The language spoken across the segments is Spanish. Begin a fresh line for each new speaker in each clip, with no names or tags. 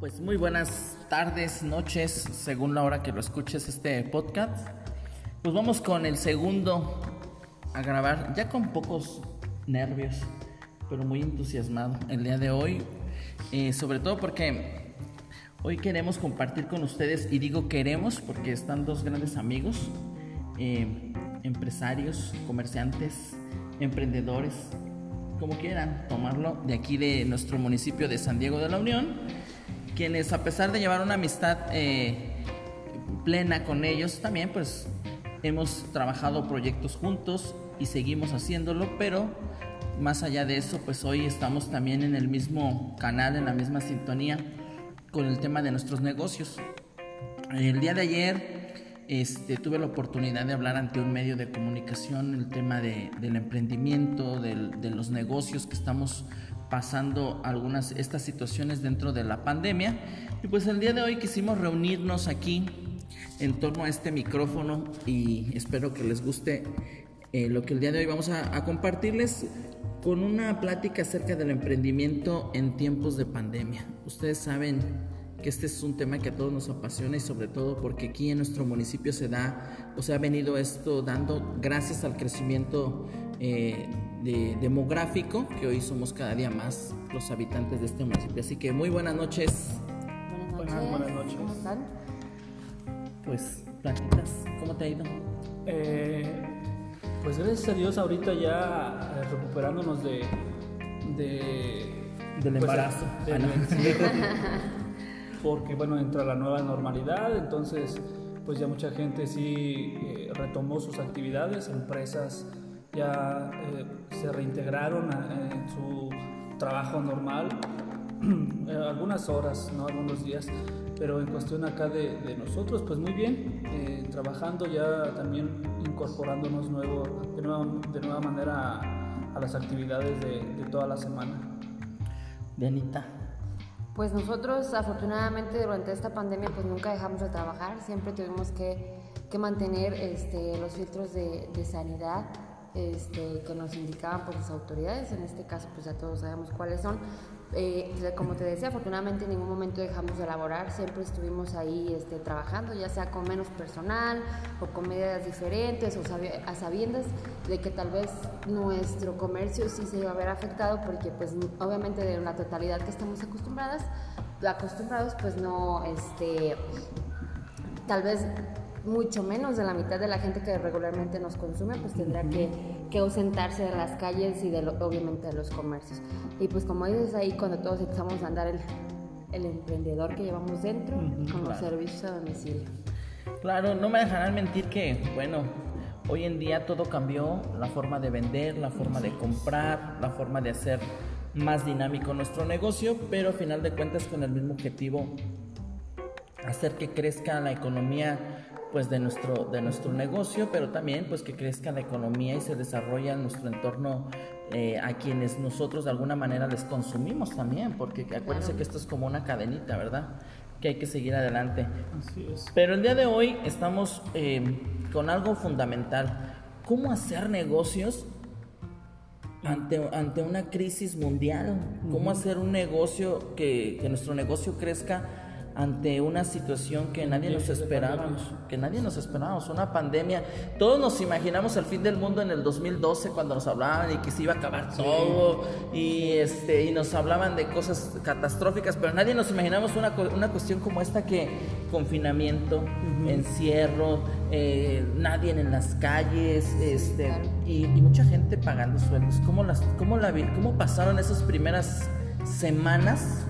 Pues muy buenas tardes, noches, según la hora que lo escuches este podcast. Pues vamos con el segundo a grabar, ya con pocos nervios, pero muy entusiasmado el día de hoy, eh, sobre todo porque hoy queremos compartir con ustedes, y digo queremos porque están dos grandes amigos, eh, empresarios, comerciantes, emprendedores, como quieran tomarlo, de aquí de nuestro municipio de San Diego de la Unión, quienes a pesar de llevar una amistad eh, plena con ellos, también pues hemos trabajado proyectos juntos y seguimos haciéndolo, pero más allá de eso, pues hoy estamos también en el mismo canal, en la misma sintonía con el tema de nuestros negocios. El día de ayer este, tuve la oportunidad de hablar ante un medio de comunicación el tema de, del emprendimiento, del, de los negocios que estamos pasando algunas estas situaciones dentro de la pandemia y pues el día de hoy quisimos reunirnos aquí en torno a este micrófono y espero que les guste eh, lo que el día de hoy vamos a, a compartirles con una plática acerca del emprendimiento en tiempos de pandemia. Ustedes saben que este es un tema que a todos nos apasiona y sobre todo porque aquí en nuestro municipio se da o se ha venido esto dando gracias al crecimiento eh, de, demográfico que hoy somos cada día más los habitantes de este municipio. Así que muy buenas noches.
Buenas noches. Buenas, noches. ¿Cómo están?
Pues, platitas, ¿cómo te ha ido?
Eh, pues gracias a Dios ahorita ya eh, recuperándonos de... de
del pues, embarazo.
De, ah, porque bueno, entra la nueva normalidad, entonces pues ya mucha gente sí eh, retomó sus actividades, empresas ya eh, se reintegraron en su trabajo normal, eh, algunas horas, ¿no? algunos días, pero en cuestión acá de, nosotros, pues muy bien, trabajando ya también incorporándonos nuevo, de, nueva, de nueva manera a, las actividades de, de toda la semana.
Benita.
Pues nosotros afortunadamente durante esta pandemia pues nunca dejamos de trabajar, siempre tuvimos que, que mantener este, los filtros de, de sanidad este, que nos indicaban pues, las autoridades, en este caso pues ya todos sabemos cuáles son. Eh, como te decía, afortunadamente en ningún momento dejamos de elaborar, siempre estuvimos ahí este, trabajando, ya sea con menos personal o con medidas diferentes o a sabiendas de que tal vez nuestro comercio sí se iba a ver afectado porque pues obviamente de la totalidad que estamos acostumbradas, acostumbrados pues no, este, tal vez mucho menos de la mitad de la gente que regularmente nos consume, pues tendrá que, que ausentarse de las calles y de obviamente de los comercios. Y pues como dices ahí, cuando todos empezamos a andar el, el emprendedor que llevamos dentro con los servicios a domicilio.
Claro, no me dejarán mentir que, bueno, hoy en día todo cambió, la forma de vender, la forma de comprar, la forma de hacer más dinámico nuestro negocio, pero a final de cuentas con el mismo objetivo, hacer que crezca la economía pues de nuestro, de nuestro negocio, pero también pues que crezca la economía y se desarrolla nuestro entorno eh, a quienes nosotros de alguna manera les consumimos también, porque acuérdense que esto es como una cadenita, ¿verdad? Que hay que seguir adelante.
Así es.
Pero el día de hoy estamos eh, con algo fundamental. ¿Cómo hacer negocios ante, ante una crisis mundial? ¿Cómo hacer un negocio que, que nuestro negocio crezca? Ante una situación que nadie nos esperábamos, que nadie nos esperábamos, una pandemia. Todos nos imaginamos el fin del mundo en el 2012 cuando nos hablaban y que se iba a acabar todo y este y nos hablaban de cosas catastróficas, pero nadie nos imaginamos una, una cuestión como esta que confinamiento, encierro, eh, nadie en las calles, este y, mucha gente pagando sueldos. ¿Cómo las cómo la cómo pasaron esas primeras semanas?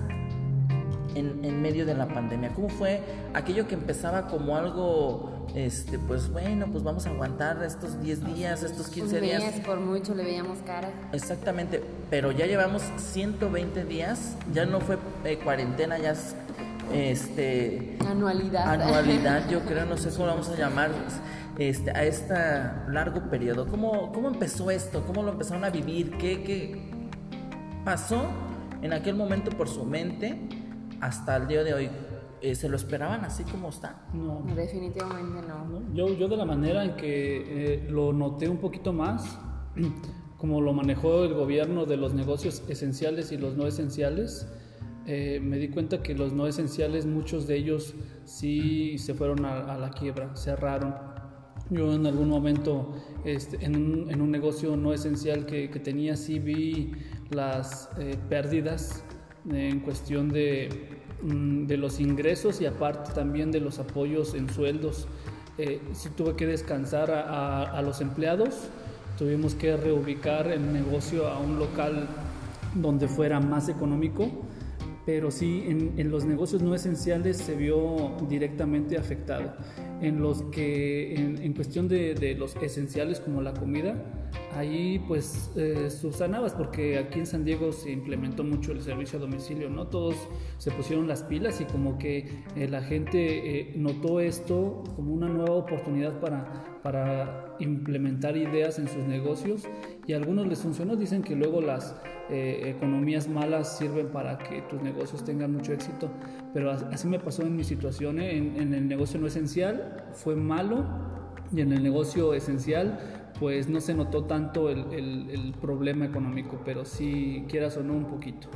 En, medio de la pandemia? ¿Cómo fue aquello que empezaba como algo, este, pues bueno, pues vamos a aguantar estos 10 días, estos 15
Un
días?
por mucho le veíamos cara.
Exactamente, pero ya llevamos 120 días, ya no fue eh, cuarentena, ya es este
anualidad
anualidad yo creo no sé cómo vamos a llamar este a este largo periodo cómo cómo empezó esto cómo lo empezaron a vivir qué qué pasó en aquel momento por su mente hasta el día de hoy, eh, ¿se lo esperaban así como está?
No. Definitivamente no.
Yo, yo de la manera en que eh, lo noté un poquito más, como lo manejó el gobierno de los negocios esenciales y los no esenciales, eh, me di cuenta que los no esenciales, muchos de ellos sí se fueron a, la quiebra, cerraron. Yo en algún momento este, en, un, en, un, negocio no esencial que, que tenía sí vi las eh, pérdidas en cuestión de, mm, de, los ingresos y aparte también de los apoyos en sueldos. Eh, sí tuve que descansar a, a los empleados, tuvimos que reubicar el negocio a un local donde fuera más económico pero sí en, los negocios no esenciales se vio directamente afectado. En los que, en, cuestión de, los esenciales como la comida, ahí pues eh, subsanabas porque aquí en San Diego se implementó mucho el servicio a domicilio, ¿no? Todos se pusieron las pilas y como que eh, la gente eh, notó esto como una nueva oportunidad para, para implementar ideas en sus negocios y a algunos les funcionó, dicen que luego las eh, economías malas sirven para que tus negocios tengan mucho éxito, pero así me pasó en mi situación, ¿eh? en, el negocio no esencial fue malo y en el negocio esencial pues no se notó tanto el, el problema económico, pero sí quieras o no un poquito.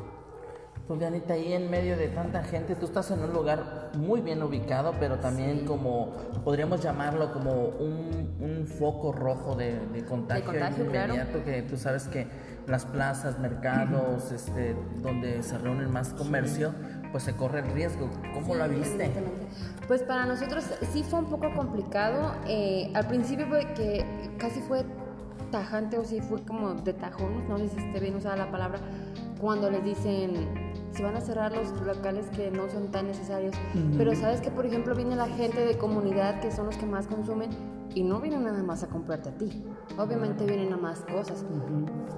Pues Dianita, ahí en medio de tanta gente, tú estás en un lugar muy bien ubicado, pero también como, podríamos llamarlo como un, un foco rojo de, de contagio, de contagio inmediato, que tú sabes que las plazas, mercados, este, donde se reúnen más comercio, pues se corre el riesgo. ¿Cómo lo viste?
Pues para nosotros sí fue un poco complicado. Eh, al principio fue que casi fue tajante o sí fue como de tajón, no sé si esté bien usada la palabra, cuando les dicen se van a cerrar los locales que no son tan necesarios. Pero sabes que, por ejemplo, viene la gente de comunidad que son los que más consumen y no vienen nada más a comprarte a ti. Obviamente vienen a más cosas.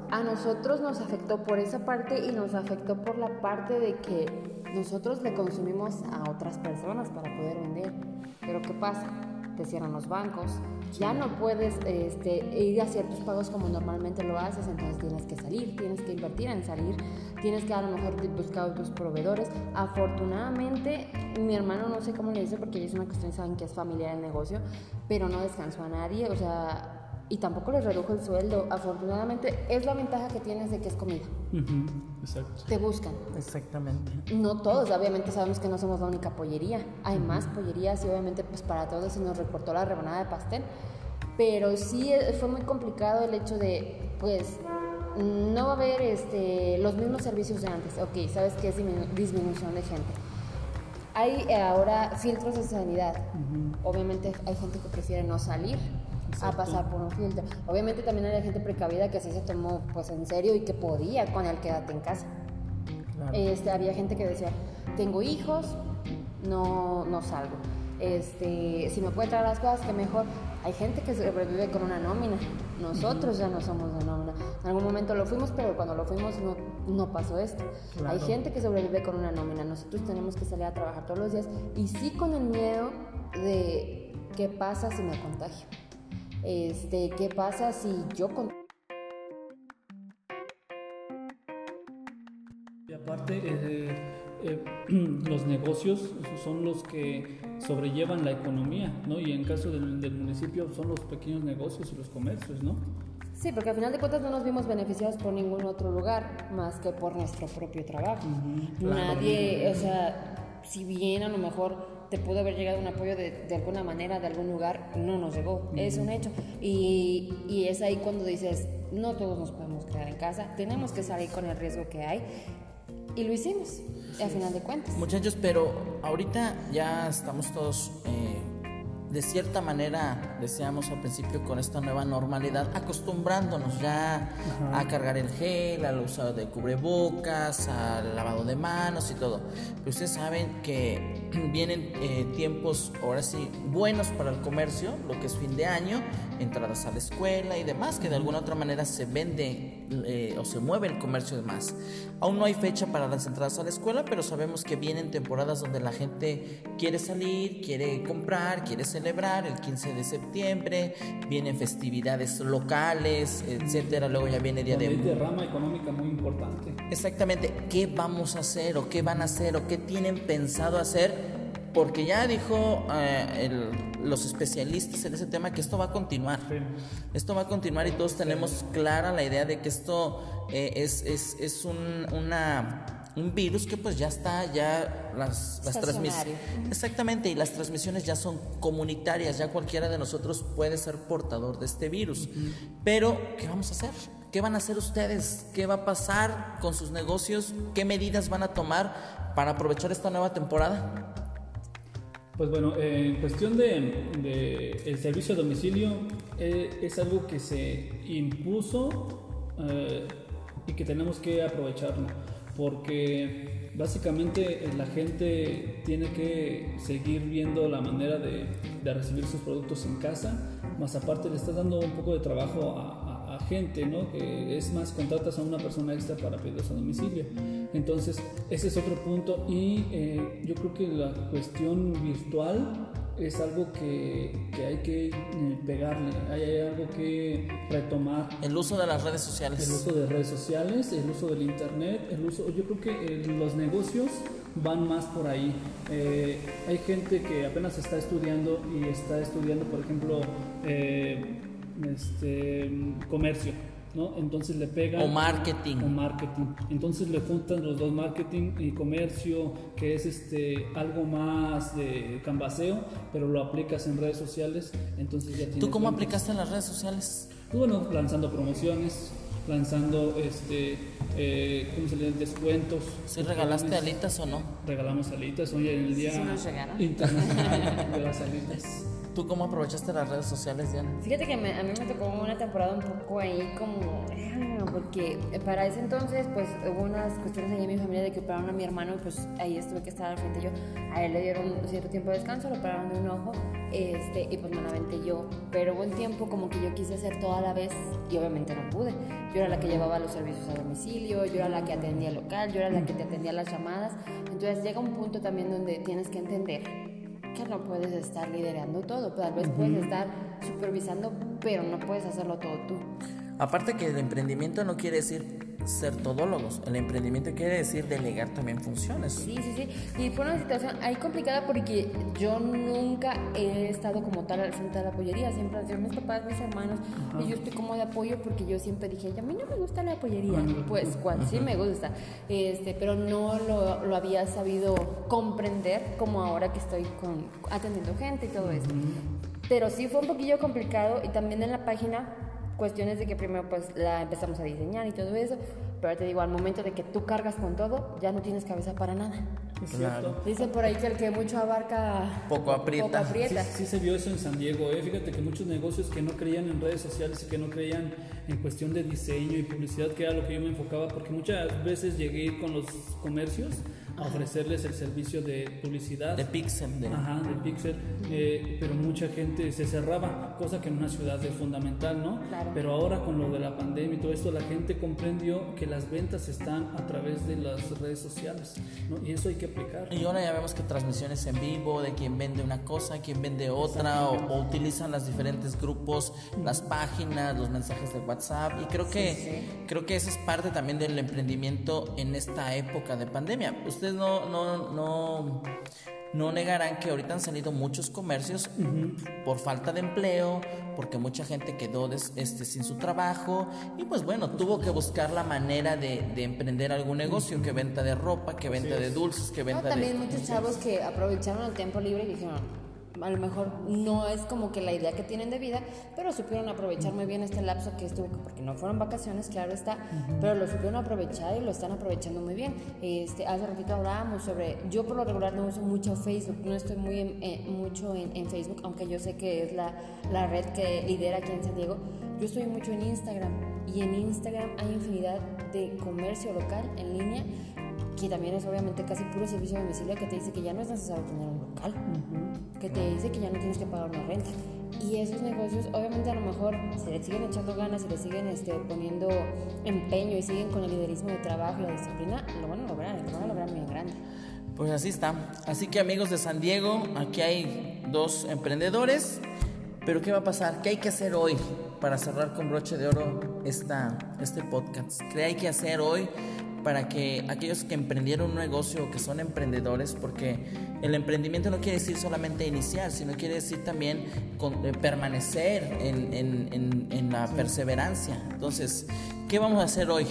A nosotros nos afectó por esa parte y nos afectó por la parte de que nosotros le consumimos a otras personas para poder vender. Pero ¿qué pasa? Te cierran los bancos, ya no puedes este, ir a ciertos pagos como normalmente lo haces, entonces tienes que salir, tienes que invertir en salir, tienes que a lo mejor buscar otros proveedores. Afortunadamente, mi hermano no sé cómo le dice porque es una cuestión, saben que es familiar el negocio, pero no descansó a nadie, o sea, y tampoco les redujo el sueldo. Afortunadamente, es la ventaja que tienes de que es comida. Exacto. Te buscan.
Exactamente.
No todos, obviamente sabemos que no somos la única pollería. Hay más pollerías y obviamente pues para todos se nos recortó la rebanada de pastel. Pero sí eh, fue muy complicado el hecho de, pues, no va a haber este, los mismos servicios de antes. Ok, sabes que es disminución de gente. Hay eh, ahora filtros de sanidad. Obviamente hay gente que prefiere no salir a pasar por un filtro. Obviamente también hay gente precavida que sí se tomó pues en serio y que podía con el quédate en casa. Este, había gente que decía, tengo hijos, no, no salgo. Este, si me puede traer las cosas, que mejor. Hay gente que sobrevive con una nómina. Nosotros ya no somos de nómina. En algún momento lo fuimos, pero cuando lo fuimos no, no pasó esto. Hay gente que sobrevive con una nómina. Nosotros tenemos que salir a trabajar todos los días y sí con el miedo de qué pasa si me contagio. Este, ¿Qué pasa si yo... Con...
Y aparte, eh, eh, los negocios son los que sobrellevan la economía, ¿no? Y en caso del, municipio son los pequeños negocios y los comercios, ¿no?
Sí, porque al final de cuentas no nos vimos beneficiados por ningún otro lugar más que por nuestro propio trabajo. Nadie, o sea, si bien a lo mejor te pudo haber llegado un apoyo de, de alguna manera, de algún lugar, no nos llegó, es un hecho. Y, y, es ahí cuando dices, no todos nos podemos quedar en casa, tenemos que salir con el riesgo que hay. Y lo hicimos, al final de cuentas.
Muchachos, pero ahorita ya estamos todos... Eh, de cierta manera, decíamos al principio, con esta nueva normalidad, acostumbrándonos ya a cargar el gel, al uso de cubrebocas, al lavado de manos y todo. Pero ustedes saben que vienen eh, tiempos, ahora sí, buenos para el comercio, lo que es fin de año, entradas a la escuela y demás, que de alguna otra manera se vende eh, o se mueve el comercio de más. Aún no hay fecha para las entradas a la escuela, pero sabemos que vienen temporadas donde la gente quiere salir, quiere comprar, quiere celebrar el 15 de septiembre, vienen festividades locales, etcétera. Luego ya viene día de.
derrama económica muy importante.
Exactamente. ¿Qué vamos a hacer o qué van a hacer o qué tienen pensado hacer? Porque ya dijo eh, los especialistas en ese tema que esto va a continuar. Esto va a continuar y todos tenemos clara la idea de que esto eh, es, es, es un, una un virus que pues ya está, ya las, las transmisiones... Exactamente, y las transmisiones ya son comunitarias, ya cualquiera de nosotros puede ser portador de este virus. Pero, ¿qué vamos a hacer? ¿Qué van a hacer ustedes? ¿Qué va a pasar con sus negocios? ¿Qué medidas van a tomar para aprovechar esta nueva temporada?
Pues bueno, en cuestión de, el servicio a domicilio eh, es algo que se impuso eh, y que tenemos que aprovecharlo porque básicamente la gente tiene que seguir viendo la manera de, recibir sus productos en casa, más aparte le estás dando un poco de trabajo a, gente, ¿no? Que es más, contratas a una persona extra para pedirlos a domicilio. Entonces, ese es otro punto y eh, yo creo que la cuestión virtual es algo que, que hay que eh, pegarle, hay, algo que retomar.
El uso de las redes sociales.
El uso de redes sociales, el uso del internet, el uso, yo creo que eh, los negocios van más por ahí. Eh, hay gente que apenas está estudiando y está estudiando, por ejemplo, este, comercio entonces le pegan...
O marketing.
O marketing. Entonces le juntan los dos marketing y comercio, que es este algo más de canvaseo, pero lo aplicas en redes sociales, entonces ya tienes...
¿Tú cómo aplicaste en las redes sociales?
Bueno, lanzando promociones, lanzando este eh, ¿cómo se le descuentos.
¿Sí regalaste alitas o no?
Regalamos alitas, hoy en el día
sí
internacional de las alitas.
¿Tú cómo aprovechaste las redes sociales, Diana?
Fíjate que a mí me tocó una temporada un poco ahí como... Porque para ese entonces, pues hubo unas cuestiones ahí en mi familia de que operaron a mi hermano y pues ahí estuve que estar al frente yo. A él le dieron cierto tiempo de descanso, lo operaron de un ojo este, y pues me la aventé yo. Pero hubo un tiempo como que yo quise hacer todo a la vez y obviamente no pude. Yo era la que llevaba los servicios a domicilio, yo era la que atendía el local, yo era la que te atendía las llamadas. Entonces llega un punto también donde tienes que entender que no puedes estar liderando todo, tal vez puedes estar supervisando, pero no puedes hacerlo todo tú.
Aparte que el emprendimiento no quiere decir ser todólogos. El emprendimiento quiere decir delegar también funciones.
Sí, sí, sí. Y fue una situación ahí complicada porque yo nunca he estado como tal al frente de la pollería. Siempre han sido mis papás, mis hermanos. Y yo estoy como de apoyo porque yo siempre dije, a mí no me gusta la pollería. Pues cuando sí me gusta. Este, pero no lo, lo, había sabido comprender como ahora que estoy con, atendiendo gente y todo eso. Pero sí fue un poquillo complicado y también en la página cuestiones de que primero pues la empezamos a diseñar y todo eso, pero te digo, al momento de que tú cargas con todo, ya no tienes cabeza para nada.
Claro.
Dicen por ahí que el que mucho abarca
poco aprieta.
Sí, se vio eso en San Diego. ¿eh? Fíjate que muchos negocios que no creían en redes sociales y que no creían en cuestión de diseño y publicidad, que era lo que yo me enfocaba, porque muchas veces llegué con los comercios a ofrecerles el servicio de publicidad.
De Pixel.
De... Ajá, de Pixel. Eh, pero mucha gente se cerraba, cosa que en una ciudad es fundamental, ¿no?
Claro.
Pero ahora con lo de la pandemia y todo esto, la gente comprendió que las ventas están a través de las redes sociales, ¿no? Y eso hay que aplicar.
Y ahora ya vemos que transmisiones en vivo de quien vende una cosa, quien vende otra, o, utilizan los diferentes grupos, las páginas, los mensajes de WhatsApp. Y creo que, creo que esa es parte también del emprendimiento en esta época de pandemia. Usted no, no, no, no negarán que ahorita han salido muchos comercios por falta de empleo, porque mucha gente quedó este, sin su trabajo. Y pues bueno, tuvo que buscar la manera de, emprender algún negocio, que venta de ropa, que venta de dulces, que venta
también muchos chavos que aprovecharon el tiempo libre y dijeron, a lo mejor no es como que la idea que tienen de vida, pero supieron aprovechar muy bien este lapso que estuvo, porque no fueron vacaciones, claro está, pero lo supieron aprovechar y lo están aprovechando muy bien. Este, hace ratito hablábamos sobre, yo por lo regular no uso mucho Facebook, no estoy muy eh, mucho en, en, Facebook, aunque yo sé que es la, la red que lidera aquí en San Diego, yo estoy mucho en Instagram y en Instagram hay infinidad de comercio local en línea que también es obviamente casi puro servicio de domicilio que te dice que ya no es necesario tener un local, que te dice que ya no tienes que pagar una renta. Y esos negocios, obviamente, a lo mejor, si le siguen echando ganas, si le siguen este, poniendo empeño y siguen con el liderismo de trabajo y la disciplina, lo van a lograr, lo van a lograr muy grande.
Pues así está. Así que, amigos de San Diego, aquí hay dos emprendedores. Pero, ¿qué va a pasar? ¿Qué hay que hacer hoy para cerrar con broche de oro esta, este podcast? ¿Qué hay que hacer hoy? Para que aquellos que emprendieron un negocio, que son emprendedores, porque el emprendimiento no quiere decir solamente iniciar, sino quiere decir también eh, permanecer en, en, en, la perseverancia. Entonces, ¿qué vamos a hacer hoy?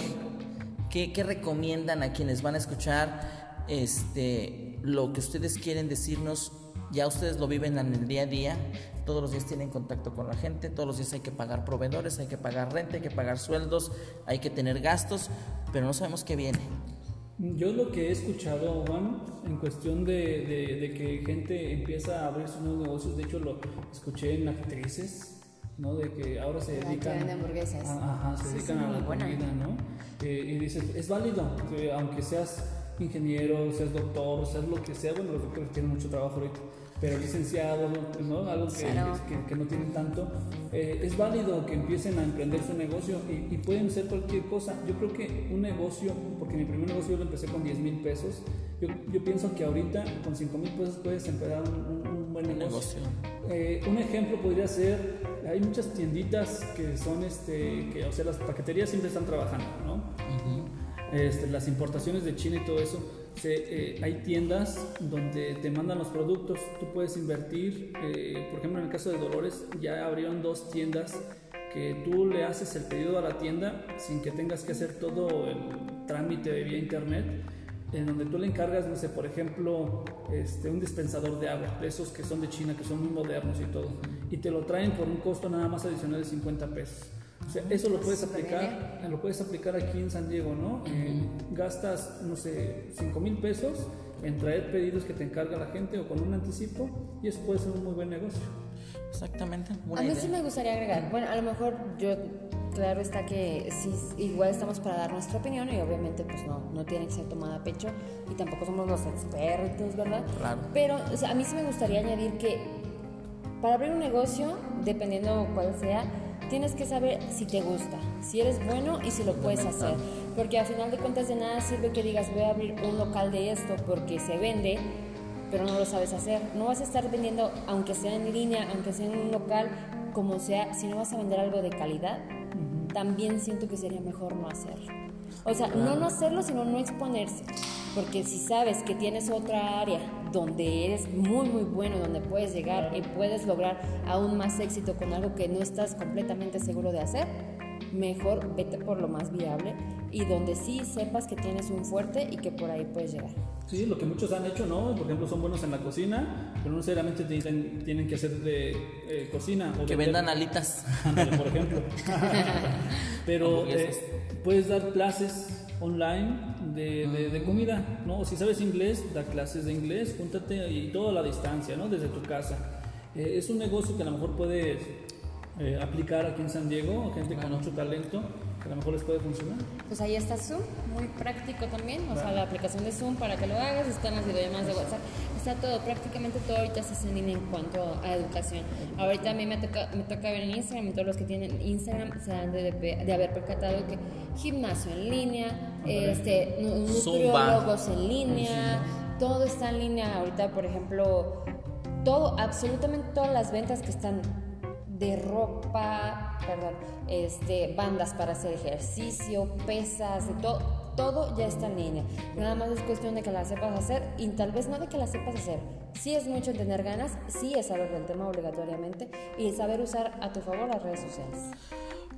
¿Qué, qué recomiendan a quienes van a escuchar este, lo que ustedes quieren decirnos? Ya ustedes lo viven en el día a día, todos los días tienen contacto con la gente, todos los días hay que pagar proveedores, hay que pagar renta, hay que pagar sueldos, hay que tener gastos, pero no sabemos qué viene.
Yo lo que he escuchado, Juan, en cuestión de, de, que gente empieza a abrir sus nuevos negocios, de hecho lo escuché en actrices, ¿no? De que ahora se dedican...
a hamburguesas.
ajá, se dedican a la comida, ¿no? Eh, y dices, es válido, que aunque seas ingeniero, seas doctor, seas lo que sea, bueno, los doctores tienen mucho trabajo ahorita, pero licenciado, ¿no? algo que, que, no tienen tanto, eh, es válido que empiecen a emprender su negocio y, y, pueden ser cualquier cosa. Yo creo que un negocio, porque mi primer negocio yo lo empecé con 10 mil pesos, yo, yo, pienso que ahorita con 5 mil pesos puedes empezar un, un, buen negocio. Eh, un ejemplo podría ser, hay muchas tienditas que son, este, que, o sea, las paqueterías siempre están trabajando, ¿no? Este, las importaciones de China y todo eso eh, hay tiendas donde te mandan los productos, tú puedes invertir, eh, por ejemplo en el caso de Dolores ya abrieron dos tiendas que tú le haces el pedido a la tienda sin que tengas que hacer todo el trámite vía internet, en donde tú le encargas, no sé, por ejemplo, este, un dispensador de agua, de esos que son de China, que son muy modernos y todo, y te lo traen por un costo nada más adicional de 50 pesos. O sea, eso lo puedes aplicar, lo puedes aplicar aquí en San Diego, ¿no? Eh, gastas, no sé, 5 mil pesos en traer pedidos que te encarga la gente o con un anticipo y eso puede ser un muy buen negocio.
Exactamente.
a mí sí me gustaría agregar, bueno, a lo mejor yo, claro está que sí, igual estamos para dar nuestra opinión y obviamente pues no, no tiene que ser tomada a pecho y tampoco somos los expertos, ¿verdad?
Claro.
Pero o sea, a mí sí me gustaría añadir que para abrir un negocio, dependiendo cuál sea, tienes que saber si te gusta, si eres bueno y si lo puedes hacer. Porque al final de cuentas de nada sirve que digas voy a abrir un local de esto porque se vende, pero no lo sabes hacer. No vas a estar vendiendo, aunque sea en línea, aunque sea en un local, como sea, si no vas a vender algo de calidad, también siento que sería mejor no hacerlo. O sea, no no hacerlo, sino no exponerse. Porque si sabes que tienes otra área donde eres muy muy bueno, donde puedes llegar y puedes lograr aún más éxito con algo que no estás completamente seguro de hacer, mejor vete por lo más viable y donde sí sepas que tienes un fuerte y que por ahí puedes llegar.
Sí, lo que muchos han hecho, ¿no? Por ejemplo, son buenos en la cocina, pero no necesariamente tienen, tienen que hacer de eh, cocina.
O que vendan alitas.
por ejemplo. pero eh, puedes dar clases online de, de, comida, ¿no? Si sabes inglés, da clases de inglés, júntate y todo a la distancia, ¿no? Desde tu casa. Eh, es un negocio que a lo mejor puedes eh, aplicar aquí en San Diego, gente con mucho talento, que a lo mejor les puede funcionar.
Pues ahí está Zoom, muy práctico también, o sea, la aplicación de Zoom para que lo hagas, están las videollamadas de WhatsApp, está todo, prácticamente todo ahorita se hace en línea en cuanto a educación. Ahorita a mí me toca, me toca ver en Instagram, todos los que tienen Instagram se han de, de, haber percatado que gimnasio en línea, este, nutriólogos en línea, todo está en línea ahorita, por ejemplo, todo, absolutamente todas las ventas que están de ropa, perdón, este, bandas para hacer ejercicio, pesas, de todo, todo ya está en línea. Nada más es cuestión de que la sepas hacer y tal vez no de que la sepas hacer. Sí es mucho en tener ganas, sí es saber del tema obligatoriamente y saber usar a tu favor las redes sociales.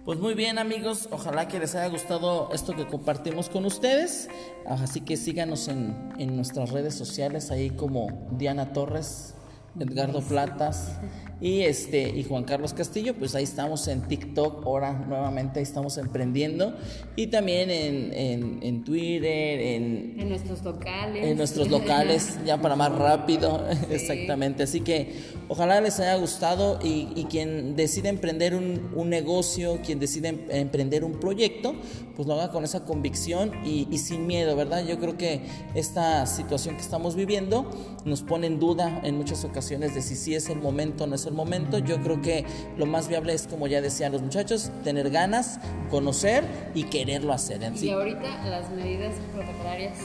Pues muy bien amigos, ojalá que les haya gustado esto que compartimos con ustedes. Así que síganos en, en nuestras redes sociales ahí como Diana Torres, Edgardo Platas y este y Juan Carlos Castillo, pues ahí estamos en TikTok, ahora nuevamente estamos emprendiendo y también en, en, Twitter,
en, en, nuestros locales.
En nuestros locales, ya para más rápido, exactamente. Así que ojalá les haya gustado y, y quien decide emprender un, un, negocio, quien decide em, emprender un proyecto, pues lo haga con esa convicción y, y sin miedo, ¿verdad? Yo creo que esta situación que estamos viviendo nos pone en duda en muchas ocasiones de si sí es el momento o no es el momento. Yo creo que lo más viable es, como ya decían los muchachos, tener ganas, conocer y quererlo hacer.
En y ahorita las medidas protocolarias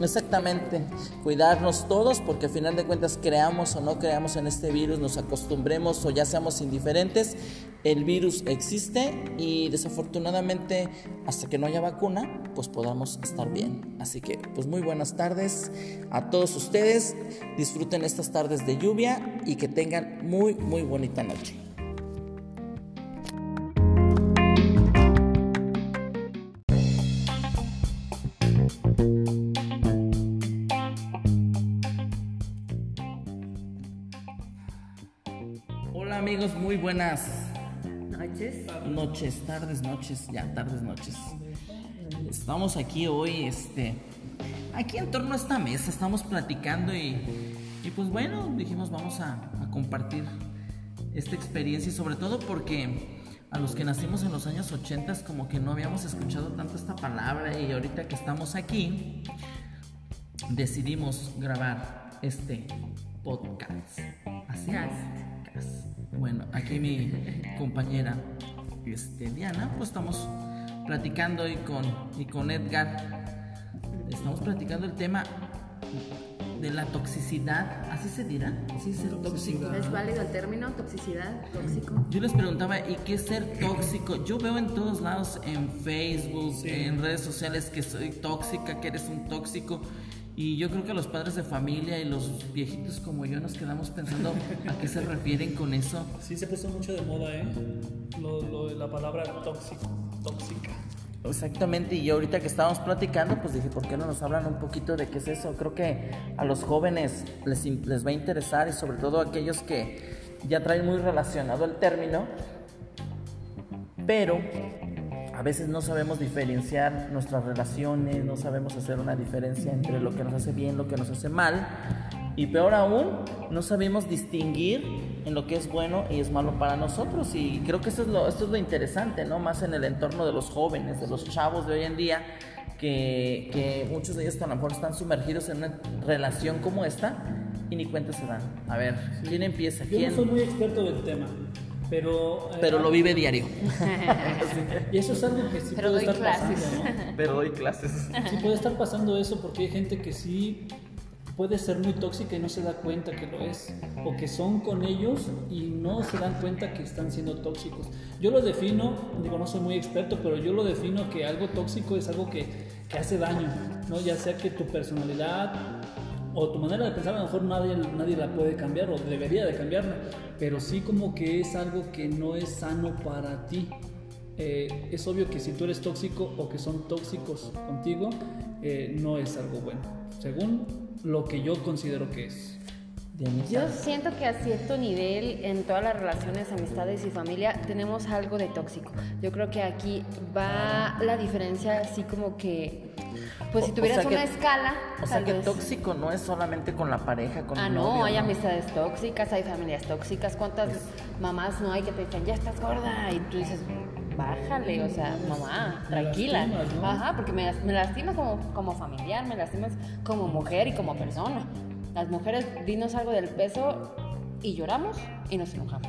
Exactamente, cuidarnos todos porque al final de cuentas creamos o no creamos en este virus, nos acostumbremos o ya seamos indiferentes, el virus existe y desafortunadamente hasta que no haya vacuna, pues podamos estar bien. Así que pues muy buenas tardes a todos ustedes. Disfruten estas tardes de lluvia y que tengan muy muy bonita noche. Hola amigos, muy buenas
Noches.
tardes, noches, ya, tardes, noches. Estamos aquí hoy, este, aquí en torno a esta mesa, estamos platicando y, y pues bueno, dijimos vamos a, a compartir esta experiencia y sobre todo porque a los que nacimos en los años 80 como que no habíamos escuchado tanto esta palabra y ahorita que estamos aquí decidimos grabar este podcast. Así Cast. Bueno, aquí mi compañera este, Diana, pues estamos platicando y con, y con Edgar. Estamos platicando el tema de la toxicidad, ¿así se dirá? ¿Sí ser tóxico?
¿Es válido el término toxicidad, tóxico?
Yo les preguntaba, ¿y qué es ser tóxico? Yo veo en todos lados, en Facebook, en redes sociales, que soy tóxica, que eres un tóxico. Y yo creo que los padres de familia y los viejitos como yo nos quedamos pensando a qué se refieren con eso.
Sí, se puso mucho de moda, ¿eh? Lo, lo de la palabra tóxico, tóxica.
Exactamente, y ahorita que estábamos platicando, pues dije, ¿por qué no nos hablan un poquito de qué es eso? Creo que a los jóvenes les, les va a interesar y sobre todo a aquellos que ya traen muy relacionado el término, pero a veces no sabemos diferenciar nuestras relaciones, no sabemos hacer una diferencia entre lo que nos hace bien, lo que nos hace mal, y peor aún, no sabemos distinguir en lo que es bueno y es malo para nosotros. Y creo que esto es lo, esto es lo interesante, ¿no? Más en el entorno de los jóvenes, de los chavos de hoy en día, que, que muchos de ellos a lo mejor están sumergidos en una relación como esta y ni cuenta se dan. A ver, ¿quién empieza?
Yo
¿Quién?
no soy muy experto del tema, pero... eh,
Pero lo vive diario.
Y eso es algo que sí
Pero
puede
doy
estar
clases.
pasando, ¿no?
Pero doy clases.
Sí puede estar pasando eso porque hay gente que sí puede ser muy tóxica y no se da cuenta que lo es. O que son con ellos y no se dan cuenta que están siendo tóxicos. Yo lo defino, digo, no soy muy experto, pero yo lo defino que algo tóxico es algo que, que hace daño, ¿no? Ya sea que tu personalidad o tu manera de pensar a lo mejor nadie, nadie la puede cambiar o debería de cambiarla, pero sí como que es algo que no es sano para ti. Eh, es obvio que si tú eres tóxico o que son tóxicos contigo, eh, no es algo bueno, según lo que yo considero que es.
Yo siento que a cierto nivel en todas las relaciones, amistades y familia tenemos algo de tóxico. Yo creo que aquí va la diferencia así como que, pues si
O- o
tuvieras
sea que-
una escala,
O sea que
vez-
tóxico no es solamente con la pareja, con
Ah,
el
no,
novio,
hay amistades tóxicas, hay familias tóxicas. ¿Cuántas mamás no hay que te dicen, ya estás gorda? Y tú dices, bájale, o sea, mamá, tranquila.
lastimas, ¿no?
Ajá, porque me, me lastimas como, como familiar, me lastimas como mujer y como persona. Las mujeres, dinos algo del peso y lloramos y nos enojamos.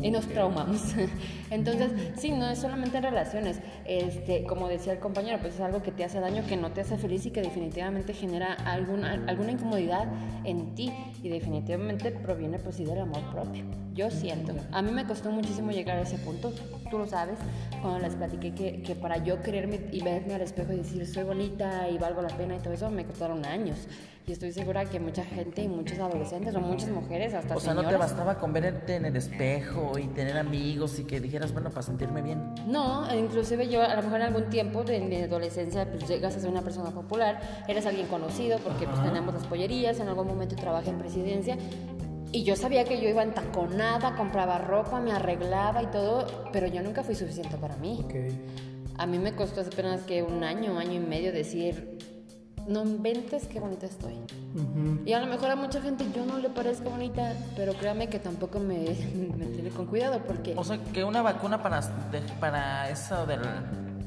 Y nos traumamos. Entonces, sí, no es solamente en relaciones. Este, como decía el compañero, pues es algo que te hace daño, que no te hace feliz y que definitivamente genera alguna, alguna incomodidad en ti. Y definitivamente proviene, pues sí, del amor propio. Yo siento. A mí me costó muchísimo llegar a ese punto. Tú lo sabes, cuando les platiqué que, que para yo quererme y verme al espejo y decir soy bonita y valgo la pena y todo eso, me costaron años. Y estoy segura que mucha gente y muchos adolescentes o muchas mujeres, hasta
O sea, no te bastaba con verte en el espejo y tener amigos y que dijeras, bueno, para sentirme bien.
No, e inclusive yo a lo mejor en algún tiempo de mi adolescencia pues llegas a ser una persona popular, eres alguien conocido porque pues tenemos las pollerías, en algún momento trabajé en presidencia y yo sabía que yo iba entaconada, compraba ropa, me arreglaba y todo, pero yo nunca fui suficiente para mí.
Ok.
A mí me costó apenas que un año, año y medio decir, no inventes qué bonita estoy. Y a lo mejor a mucha gente yo no le parezco bonita, pero créame que tampoco me, me tiene con cuidado porque...
O sea, que una vacuna para, de- para eso del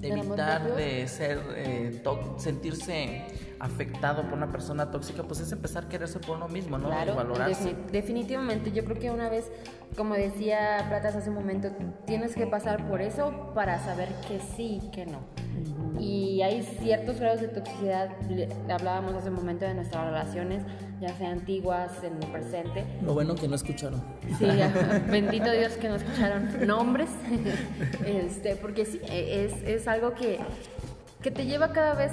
¿Del amor
evitar de ser eh, sentirse afectado por una persona tóxica, pues es empezar a quererse por uno mismo, ¿no?
Claro,
y valorarse.
defini- definitivamente. Yo creo que una vez, como decía Platas hace un momento, tienes que pasar por eso para saber que sí y que no. Y hay ciertos grados de toxicidad, hablábamos hace un momento de nuestras relaciones, ya sean antiguas, en el presente.
Lo bueno que no escucharon.
Sí, bendito Dios que no escucharon nombres, este, porque sí, es, es algo que, que te lleva cada vez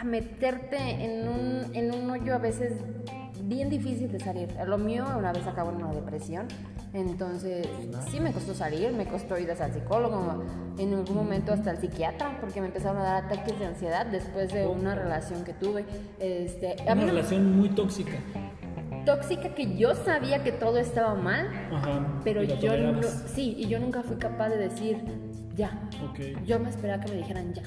a meterte en un, en un hoyo a veces bien difícil de salir. Lo mío una vez acabó en una depresión, entonces sí me costó salir, me costó ir hasta el psicólogo, en algún momento hasta el psiquiatra, porque me empezaron a dar ataques de ansiedad después de una relación que tuve. Este, mí
Una
no-
relación muy tóxica.
tóxica que yo sabía que todo estaba mal,
Ajá.
pero yo no, sí, y yo nunca fui capaz de decir ya.
Ok.
Yo me esperaba que me dijeran ya.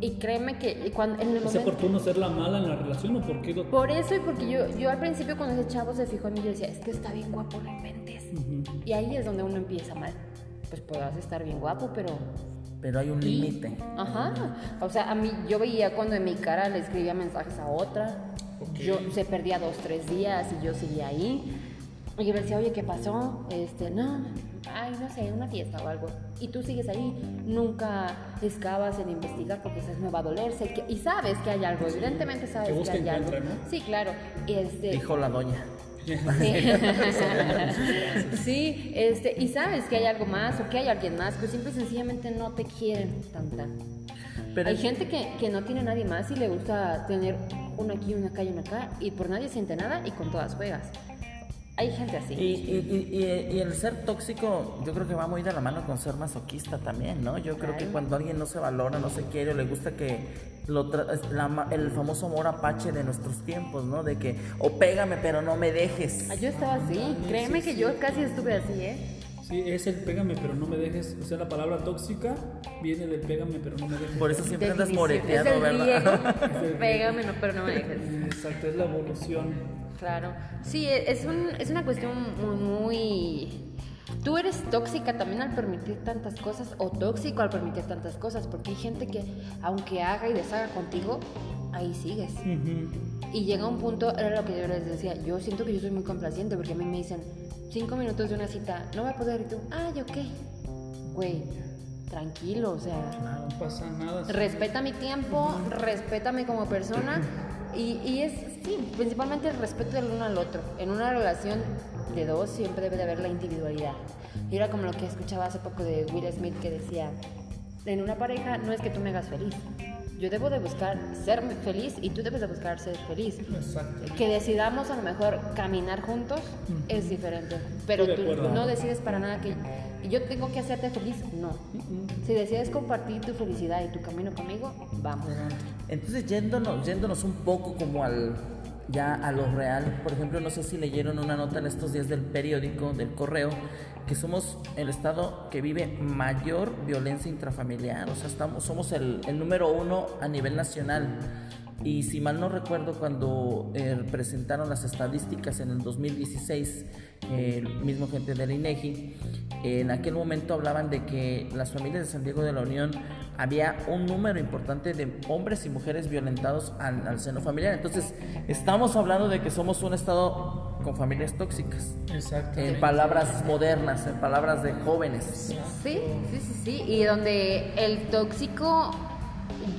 Y créeme que cuando en el
¿Es
momento
oportuno ser la mala en la relación o por qué? lo-
por eso y porque yo, yo al principio cuando ese chavo se fijó en mí, yo decía, es que está bien guapo, no inventes. Y ahí es donde uno empieza mal. Pues podrás estar bien guapo, pero...
Pero hay un límite.
Ajá. O sea, a mí, yo veía cuando en mi cara le escribía mensajes a otra. Yo se perdía dos, tres días y yo seguía ahí. Y yo le decía, oye, ¿qué pasó? Este, no, ay, no sé, una fiesta o algo. Y tú sigues ahí, nunca excavas en investigar porque dices, me va a doler. sé que- y sabes que hay algo, evidentemente sabes
Que
hay algo. Sí, claro. Este,
Dijo la doña.
Sí. sí, este, y sabes que hay algo más o que hay alguien más, que simple y sencillamente no te quieren tanta.
Pero
hay gente que, que no tiene nadie más y le gusta tener uno aquí, uno acá y uno acá, y por nadie siente nada y con todas juegas. Hay gente así.
Y, y, y, y- y el ser tóxico, yo creo que va muy de la mano con ser masoquista también, ¿no? Yo creo que
Claro.
cuando alguien no se valora, no se quiere, o le gusta que lo tra- la el famoso amor apache de nuestros tiempos, ¿no? De que, o pégame, pero no me dejes.
Ah, Yo estaba así, créeme que yo casi estuve así, ¿eh?
Sí, es el pégame pero no me dejes. O sea, la palabra tóxica viene del pégame pero no me dejes.
Por eso siempre andas moreteado,
es el
¿verdad?
griego. Pégame, no, pero no me dejes.
Exacto, es la evolución.
Claro. Sí, e- es, un, es una cuestión muy, muy... Tú eres tóxica también al permitir tantas cosas o tóxico al permitir tantas cosas, porque hay gente que aunque haga y deshaga contigo, ahí sigues. Y llega un punto, era lo que yo les decía, yo siento que yo soy muy complaciente porque a mí me dicen, cinco minutos de una cita, no voy a poder, y tú, ay, ok. Güey, tranquilo, o sea,
No pasa nada.
respeta mi tiempo, respétame como persona y, y es, sí, principalmente el respeto del uno al otro. En una relación de dos siempre debe de haber la individualidad. Y era como lo que escuchaba hace poco de Will Smith que decía, en una pareja no es que tú me hagas feliz. Yo debo de buscar ser feliz y tú debes de buscar ser feliz.
Exacto.
Que decidamos a lo mejor caminar juntos es diferente, pero tú no decides para nada que yo tengo que hacerte feliz, no. Si decides compartir tu felicidad y tu camino conmigo, vamos.
Entonces, yéndonos, yéndonos un poco como al ya a lo real, por ejemplo, no sé si leyeron una nota en estos días del periódico, del correo, que somos el estado que vive mayor violencia intrafamiliar, o sea, estamos, somos el, el número uno a nivel nacional. Y si mal no recuerdo, cuando eh, presentaron las estadísticas en el 2016, eh, el mismo gente del INEGI, en aquel momento hablaban de que las familias de San Diego de la Unión había un número importante de hombres y mujeres violentados al, al seno familiar. Entonces, estamos hablando de que somos un estado con familias tóxicas.
Exacto.
En palabras modernas, en palabras de jóvenes.
Sí, sí, sí, sí. Y donde el tóxico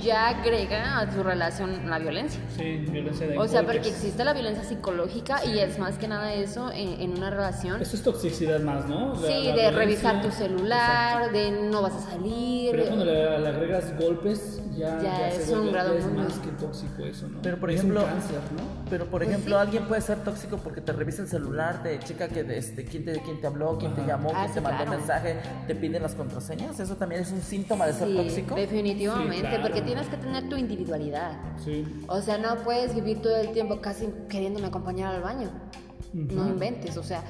ya agrega a su relación la violencia.
Sí, violencia de
O sea, porque existe la violencia psicológica y es más que nada eso en, en una relación.
Eso es toxicidad más, ¿no? La-
Sí,
la
de revisar tu celular, de no vas a salir.
Pero cuando le, le agregas golpes, ya,
Ya
se
es
vuelve-
un grado
ya más que tóxico eso, ¿no?
Pero por
Es
ejemplo,
un cáncer, ¿no?
pero por
Pues
ejemplo,
sí.
alguien puede ser tóxico porque te revisa el celular, te checa que este, quién te quién te habló, quién te
Ajá.
llamó,
Ah,
quién
sí,
te mandó
claro.
mensaje, te piden las contraseñas. Eso también es un síntoma de ser
Sí,
tóxico.
definitivamente,
Sí, claro.
porque tienes que tener tu individualidad.
Sí.
O sea, no puedes vivir todo el tiempo casi queriéndome acompañar al baño. No inventes, o sea,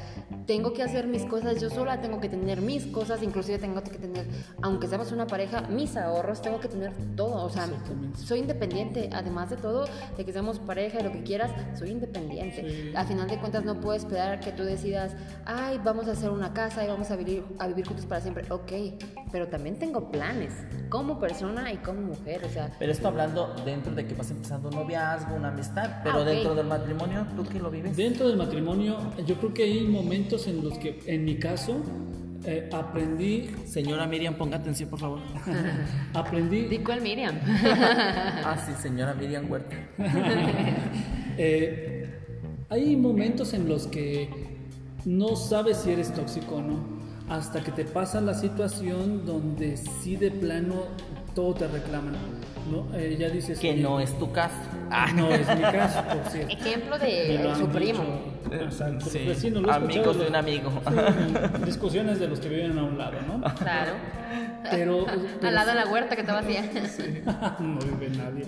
tengo que hacer mis cosas yo sola, tengo que tener mis cosas, inclusive tengo que tener, aunque seamos una pareja, mis ahorros, tengo que tener todo, o sea, soy independiente, además de todo, de que seamos pareja y lo que quieras, soy independiente.
Sí.
A final de cuentas no puedo esperar que tú decidas, ay, vamos a hacer una casa y vamos a vivir, a vivir juntos para siempre, ok, pero también tengo planes, como persona y como mujer, o sea,
Pero esto hablando dentro de que vas empezando un noviazgo, una amistad, pero
ok.
dentro del matrimonio, ¿tú qué lo vives?
Dentro del matrimonio, yo creo que hay momentos en los que, en mi caso, eh, aprendí,
Señora Miriam, ponga atención, por favor.
aprendí
di cuál Miriam.
ah, sí, señora Miriam Huerta.
Eh, hay momentos en los que no sabes si eres tóxico o no, hasta que te pasa la situación donde sí de plano todo te reclaman, ¿no? Eh, ya dices
Que
"Oye,
no es tu caso. Ah,
no es mi caso, por cierto.
Ejemplo de su primo.
Exacto.
Sí,
Pues lo
amigos de un amigo.
Sí, discusiones de los que viven a un lado, ¿no?
Claro.
Pero,
Al lado de la huerta que estaba vacía.
no vive nadie.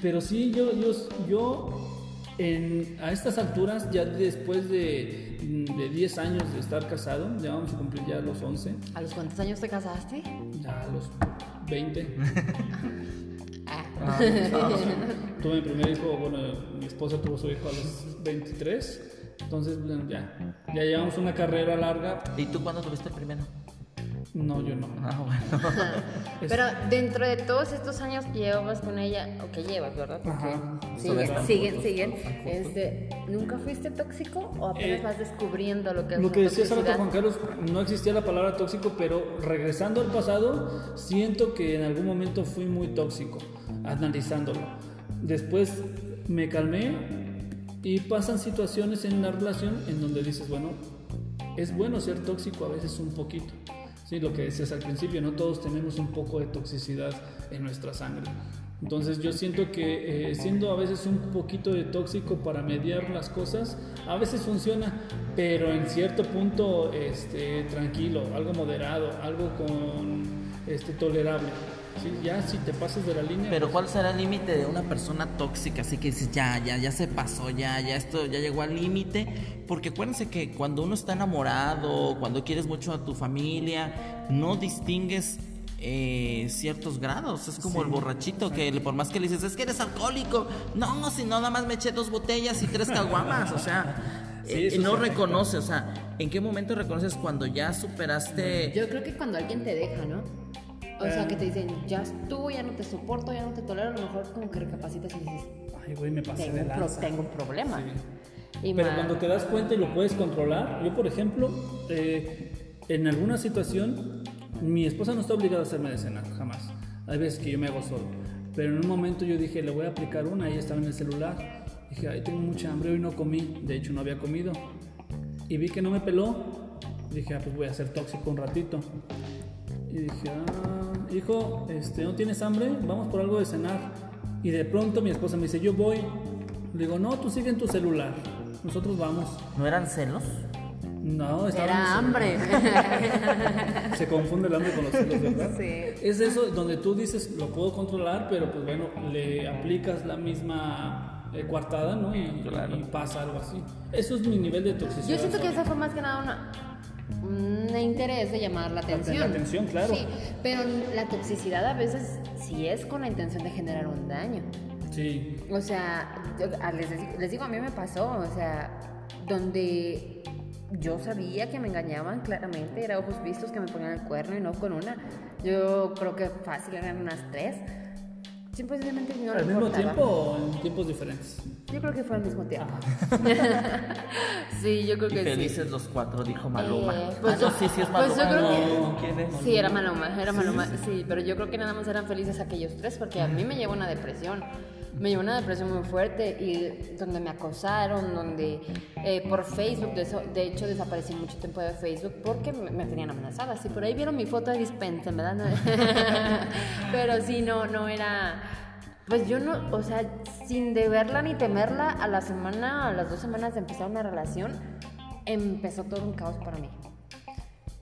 Pero sí, yo, yo, yo en- a estas alturas, ya después de, de 10 años de estar casado, ya vamos a cumplir ya los 11,
¿A los cuántos años te casaste?
ya a los 20.
Ah.
Ah,
Tuve mi primer hijo, bueno, mi esposa tuvo su hijo a los 23. Entonces, bueno, ya, ya llevamos una carrera larga.
¿Y tú cuándo tuviste el primero?
No, yo no.
Ah, bueno.
Pero dentro de todos estos años que llevas con ella, o que llevas, ¿verdad? Porque
Ajá.
Siguen, siguen. Este, ¿Nunca fuiste tóxico o apenas
Eh,
vas descubriendo lo que es
Lo que decía
toxicidad?
Juan Carlos, no existía la palabra tóxico, pero regresando al pasado, siento que en algún momento fui muy tóxico, analizándolo. Después me calmé y pasan situaciones en la relación en donde dices, bueno, es bueno ser tóxico a veces un poquito. Sí, lo que decías al principio, no todos tenemos un poco de toxicidad en nuestra sangre. Entonces yo siento que eh, siendo a veces un poquito de tóxico para mediar las cosas, a veces funciona, pero en cierto punto este, tranquilo, algo moderado, algo con este, tolerable. ¿Sí? Ya si te pasas de la línea...
Pero
pues,
¿cuál será el límite de una persona tóxica? Así que dices, ya, ya, ya se pasó, ya, ya esto ya llegó al límite. Porque acuérdense que cuando uno está enamorado, cuando quieres mucho a tu familia, no distingues eh, ciertos grados. Es como el borrachito que por más que le dices, es que eres alcohólico. No, si no, nada más me eché dos botellas y tres caguamas. O sea,
Sí,
eh, no reconoce. O sea, ¿en qué momento reconoces cuando ya superaste?
Yo creo que cuando alguien te deja, ¿no? O sea, que te dicen, ya estuvo, ya no te soporto, ya no te tolero, a lo mejor como que recapacitas y dices,
Ay, güey, me pasé
tengo,
de lanza.
tengo un problema.
Sí.
Y
Pero cuando te das cuenta y lo puedes controlar, yo por ejemplo, eh, en alguna situación, mi esposa no está obligada a hacerme de cenar, jamás. Hay veces que yo me hago solo. Pero en un momento yo dije, le voy a aplicar una, ella estaba en el celular. Dije, ay, tengo mucha hambre, hoy no comí, de hecho no había comido. Y vi que no me peló, dije, ah, pues voy a ser tóxico un ratito. Y dije, ah, hijo, este, ¿no tienes hambre? Vamos por algo de cenar. Y de pronto mi esposa me dice, yo voy. Le digo, no, tú sigue en tu celular. Nosotros vamos.
¿No eran celos?
No, estaba en
Era hambre.
Se confunde el hambre con los celos, ¿verdad?
Sí.
Es eso donde tú dices, lo puedo controlar, pero pues bueno, le aplicas la misma eh, coartada, ¿no? Y,
Claro.
y pasa algo así. Eso es mi nivel de toxicidad.
Yo siento que esa fue más que nada una, un interés de llamar la atención.
la atención, claro.
Sí, pero la toxicidad a veces sí es con la intención de generar un daño.
Sí.
O sea, yo- a- les, les digo, a mí me pasó, o sea, donde yo sabía que me engañaban claramente, era ojos vistos que me ponían el cuerno y no con una. Yo creo que fácil eran unas tres. Simplemente no le
¿Al mismo
importaba.
tiempo o en tiempos diferentes?
Yo creo que fue al mismo tiempo. sí, yo creo
Y
que sí.
felices los cuatro, dijo Maluma.
Eh, pues
ah, no,
yo-
sí, sí es
pues
Maluma.
yo creo que-
No, ¿quién es?
Sí, era Maluma, era Maluma, sí, pero yo creo que nada más eran felices aquellos tres porque a mí me llevó una depresión. Me llevó una depresión muy fuerte y donde me acosaron, donde eh, por Facebook, de, eso- de hecho desaparecí mucho tiempo de Facebook porque me, tenían amenazada. Si por ahí vieron mi foto de dispensa, ¿verdad? Pero sí, no, no era... Pues yo no, o sea, sin deberla ni temerla, a la semana, a las dos semanas de empezar una relación, empezó todo un caos para mí.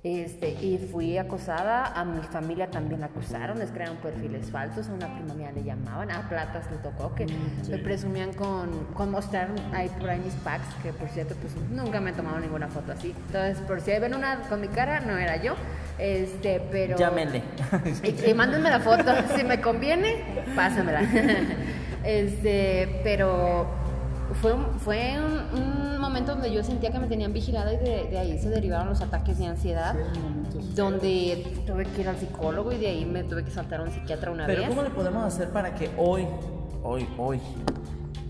Este, y fui acosada, a mi familia también la acusaron, les crearon perfiles falsos, a una prima mía le llamaban, a Platas le tocó, que me presumían con, con mostrar ahí por ahí mis packs, que por cierto, pues nunca me he tomado ninguna foto así. Entonces, por si ven una con mi cara, no era yo, este, pero...
Llámenle.
Y, y mándenme la foto, si me conviene, pásamela. Este, pero fue, un- fue un, un momento donde yo sentía que me tenían vigilada y de, de ahí se derivaron los ataques de ansiedad,
Sí,
donde tuve que ir al psicólogo y de ahí me tuve que saltar a un psiquiatra una
Pero
vez.
¿cómo le podemos hacer para que hoy, hoy, hoy,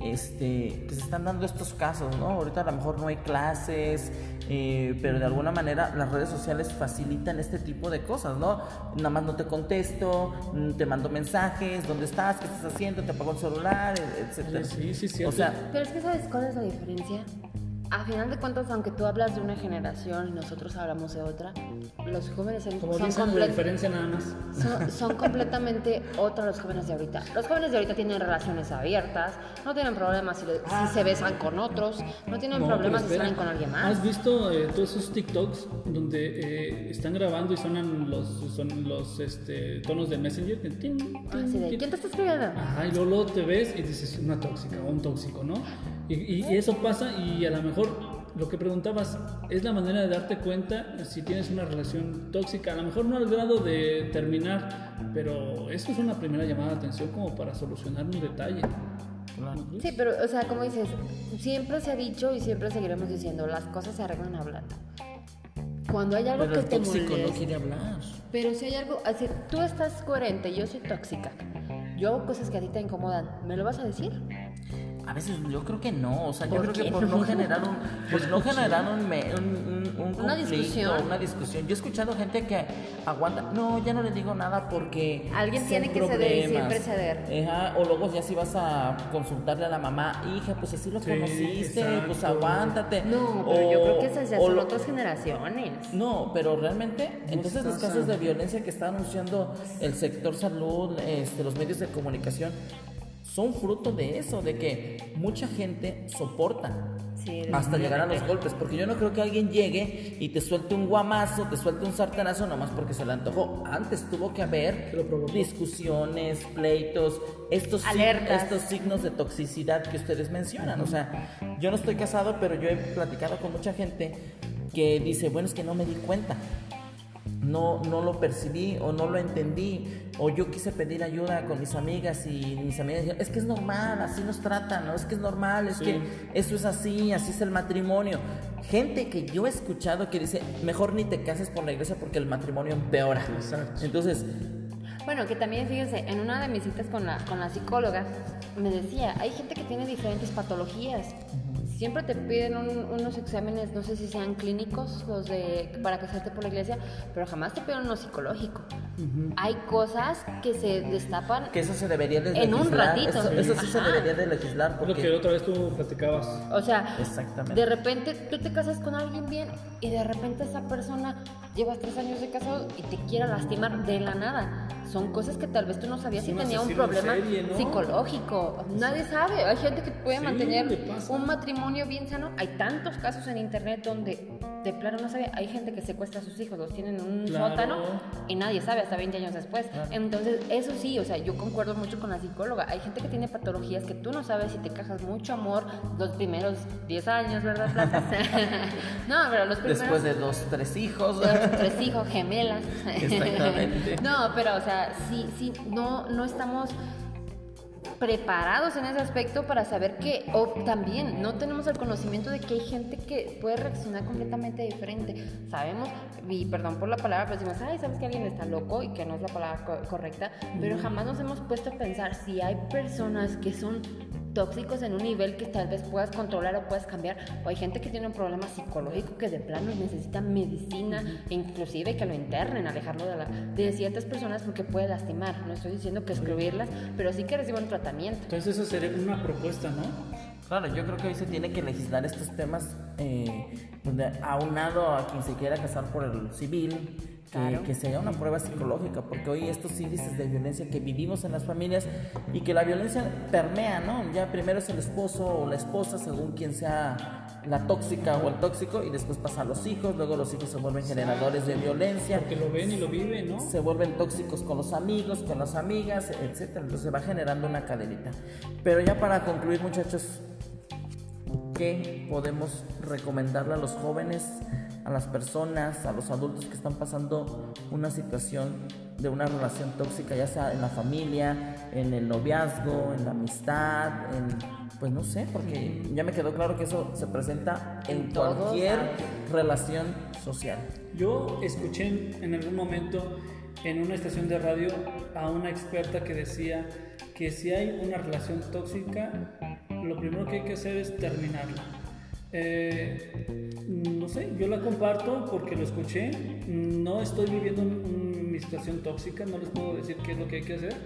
este, que se están dando estos casos, ¿no? Ahorita a lo mejor no hay clases, eh, pero de alguna manera las redes sociales facilitan este tipo de cosas, ¿no? Nada más no te contesto, mm, te mando mensajes, ¿dónde estás? ¿Qué estás haciendo? ¿Te apagó el celular? e- etcétera.
Sí, sí, sí,
O sea,
Pero es que ¿sabes cuál es la diferencia? A final de cuentas, aunque tú hablas de una generación y nosotros hablamos de otra, los jóvenes son,
Como
son
dicen, la diferencia nada más.
Son, son completamente otros los jóvenes de ahorita. Los jóvenes de ahorita tienen relaciones abiertas, no tienen problemas si, le- si se besan con otros, no tienen
No,
problemas si salen con alguien más.
¿Has visto eh, todos esos TikToks donde eh, están grabando y sonan los, son los este, tonos de Messenger? tin, tin,
Así de,
tin.
¿quién te está escribiendo?
Ajá, y luego, luego te ves y dices una tóxica o un tóxico, ¿no? Y, y eso pasa y a lo mejor lo que preguntabas es la manera de darte cuenta si tienes una relación tóxica, a lo mejor no al grado de terminar, pero eso es una primera llamada de atención como para solucionar un detalle.
Sí, pero, o sea, como dices, siempre se ha dicho y siempre seguiremos diciendo, las cosas se arreglan hablando. Cuando hay algo
Pero
que
el
te
tóxico no
molesta,
quiere hablar.
pero si hay algo, así, tú estás coherente, yo soy tóxica, yo hago cosas que a ti te incomodan, ¿me lo vas a decir?
A veces yo creo que no, o sea, yo
¿Por
creo que por no generar un, pues no generar un, me- un, un- un
Una discusión.
una discusión. Yo he escuchado gente que aguanta, no, ya no le digo nada porque
Alguien tiene que ceder y siempre ceder.
Ajá, o luego ya si vas a consultarle a la mamá, hija, pues así lo
Sí,
conociste, pues aguántate.
No, pero yo creo que esas ya son
lo-
otras generaciones.
no, pero realmente, entonces los casos de violencia que está anunciando el sector salud, este, los medios de comunicación, son fruto de eso, de que mucha gente soporta
Sí,
hasta llegar a los golpes, porque yo no creo que alguien llegue y te suelte un guamazo, te suelte un sartenazo nomás porque se le antojó. Antes tuvo que haber discusiones, pleitos, estos,
Alertas.
estos signos de toxicidad que ustedes mencionan. O sea, yo no estoy casado, pero yo he platicado con mucha gente que dice, bueno, es que no me di cuenta. No, no lo percibí o no lo entendí o yo quise pedir ayuda con mis amigas y mis amigas dijeron, es que es normal, así nos tratan, ¿no? es que es normal, es
Sí.
que eso es así, así es el matrimonio. Gente que yo he escuchado que dice, mejor ni te cases por la iglesia porque el matrimonio empeora.
Exacto.
Entonces,
Bueno, que también fíjense, en una de mis citas con la, con la psicóloga, me decía, hay gente que tiene diferentes patologías. Siempre te piden un- unos exámenes, no sé si sean clínicos, los de para casarte por la iglesia, pero jamás te piden uno psicológico. Hay cosas que se destapan
que eso se debería de
En un ratito.
Eso, eso sí se debería de legislar
Es lo que
porque...
otra vez tú platicabas.
O sea,
Exactamente.
de repente tú te casas con alguien bien y de repente esa persona llevas tres años de casado y te quiera lastimar de la nada. Son cosas que tal vez tú no sabías si tenía un problema
serie, ¿no?
psicológico. Nadie sabe. Hay gente que puede
Sí,
mantener un matrimonio bien sano. Hay tantos casos en internet donde de plano no sabe. Hay gente que secuestra a sus hijos, los tienen en un
Claro.
sótano y nadie sabe hasta 20 años después.
Claro.
Entonces, eso sí, o sea, yo concuerdo mucho con la psicóloga. Hay gente que tiene patologías que tú no sabes si te casas mucho amor los primeros 10 años, ¿verdad, no, pero los primeros...
Después de dos, tres hijos.
Dos, tres hijos, gemelas.
Exactamente.
no, pero o sea, sí, sí, no, no estamos preparados en ese aspecto para saber que, o también no tenemos el conocimiento de que hay gente que puede reaccionar completamente diferente. Sabemos, y perdón por la palabra, pero decimos, ay, sabes que alguien está loco y que no es la palabra co- correcta, pero jamás nos hemos puesto a pensar si hay personas que son tóxicos en un nivel que tal vez puedas controlar o puedas cambiar, o hay gente que tiene un problema psicológico que de plano necesita medicina, e inclusive que lo internen, alejarlo de, la, de ciertas personas porque puede lastimar. No estoy diciendo que excluirlas, pero sí que reciban tratamiento.
Entonces esa sería una propuesta, ¿no?
Claro, yo creo que hoy se tiene que legislar estos temas eh, donde aunado a quien se quiera casar por el civil,
Claro.
que se haga una prueba psicológica, porque hoy estos índices de violencia que vivimos en las familias y que la violencia permea, ¿no? Ya primero es el esposo o la esposa, según quien sea la tóxica o el tóxico, y después pasa a los hijos, luego los hijos se vuelven generadores de violencia
Porque lo ven y lo viven, ¿no?
se vuelven tóxicos con los amigos, con las amigas, etcétera. Entonces se va generando una cadenita. Pero ya para concluir, muchachos, ¿qué podemos recomendarle a los jóvenes, a las personas, a los adultos que están pasando una situación de una relación tóxica, ya sea en la familia, en el noviazgo, en la amistad, en pues no sé, porque ya me quedó claro que eso se presenta en cualquier relación social.
Yo escuché en algún momento en una estación de radio a una experta que decía que si hay una relación tóxica, lo primero que hay que hacer es terminarla. Eh, no sé, yo la comparto porque lo escuché. No estoy viviendo mi situación tóxica, no les puedo decir qué es lo que hay que hacer,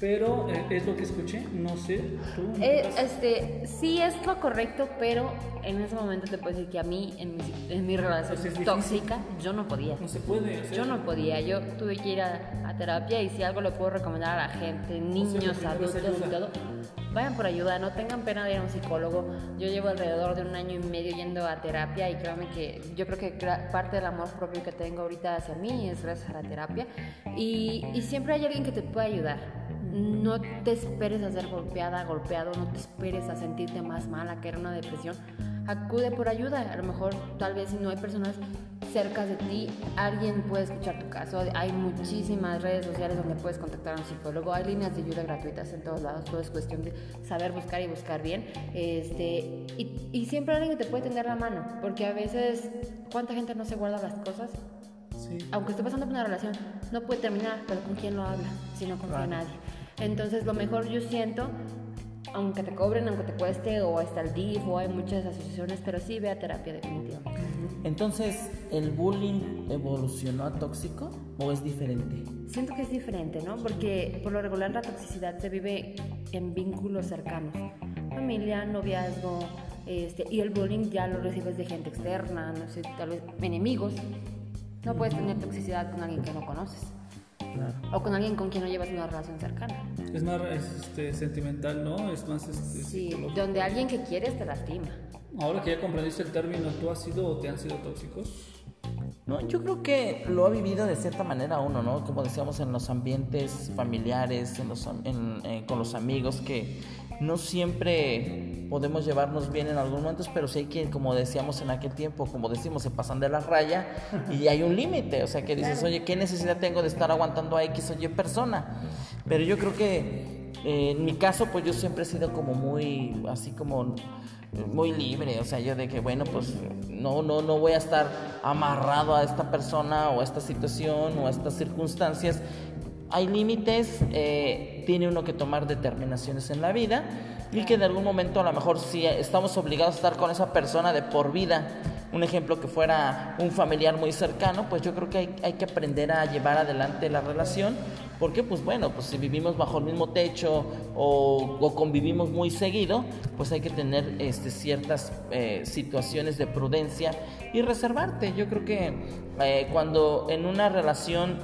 pero eh, es lo que escuché. No sé, tú.
Eh, este, sí es lo correcto, pero en ese momento te puedo decir que a mí, en mi, en mi relación
Pues
tóxica, yo no podía.
no se puede hacer.
Yo no podía, yo tuve que ir a, a terapia y si algo le puedo recomendar a la gente, niños,
lo
adultos y todo, vayan por ayuda, no tengan pena de ir a un psicólogo. Yo llevo alrededor de un año y medio yendo a terapia y créanme que yo creo que parte del amor propio que tengo ahorita hacia mí es gracias a la terapia y, y siempre hay alguien que te puede ayudar. No te esperes a ser golpeada, golpeado, no te esperes a sentirte más mal, a caer en una depresión. Acude por ayuda. A lo mejor, tal vez, si no hay personas cerca de ti, alguien puede escuchar tu caso. Hay muchísimas redes sociales donde puedes contactar a un psicólogo. Hay líneas de ayuda gratuitas en todos lados. Todo es cuestión de saber buscar y buscar bien. Este, y, y siempre alguien que te puede tender la mano. Porque a veces, ¿cuánta gente no se guarda las cosas?
Sí.
aunque esté pasando por una relación, no puede terminar, pero ¿con quién lo habla? Si no confía en nadie. Entonces, lo mejor yo siento, aunque te cobren, aunque te cueste, o hasta el DIF, o hay muchas asociaciones, pero sí ve a terapia definitivamente.
Entonces, ¿el bullying evolucionó a tóxico o es diferente?
Siento que es diferente, ¿no? Porque por lo regular la toxicidad se vive en vínculos cercanos. Familia, noviazgo, este, y el bullying ya lo recibes de gente externa, no sé, tal vez enemigos. No puedes tener toxicidad con alguien que no conoces.
Claro.
O con alguien con quien no llevas una relación cercana.
Es más es, este, sentimental, ¿no? Es más este,
Sí, donde alguien que quieres te lastima.
Ahora que ya comprendiste el término, ¿tú has sido o te han sido tóxicos?
No, yo creo que lo ha vivido de cierta manera uno, ¿no? Como decíamos en los ambientes familiares, en los, en- eh, con los amigos, que no siempre podemos llevarnos bien en algunos momentos, pero sí hay que, como decíamos en aquel tiempo, como decimos, se pasan de la raya y hay un límite, o sea, que dices, oye, ¿qué necesidad tengo de estar aguantando a X o Y persona? Pero yo creo que eh, en mi caso, pues yo siempre he sido como muy, así como muy libre, o sea, yo de que bueno, pues no no no voy a estar amarrado a esta persona o a esta situación o a estas circunstancias. Hay límites, eh, tiene uno que tomar determinaciones en la vida y que en algún momento a lo mejor si estamos obligados a estar con esa persona de por vida, un ejemplo que fuera un familiar muy cercano, pues yo creo que hay, hay que aprender a llevar adelante la relación, porque pues bueno, pues si vivimos bajo el mismo techo o, o convivimos muy seguido, pues hay que tener este, ciertas eh, situaciones de prudencia y reservarte. Yo creo que eh, cuando en una relación,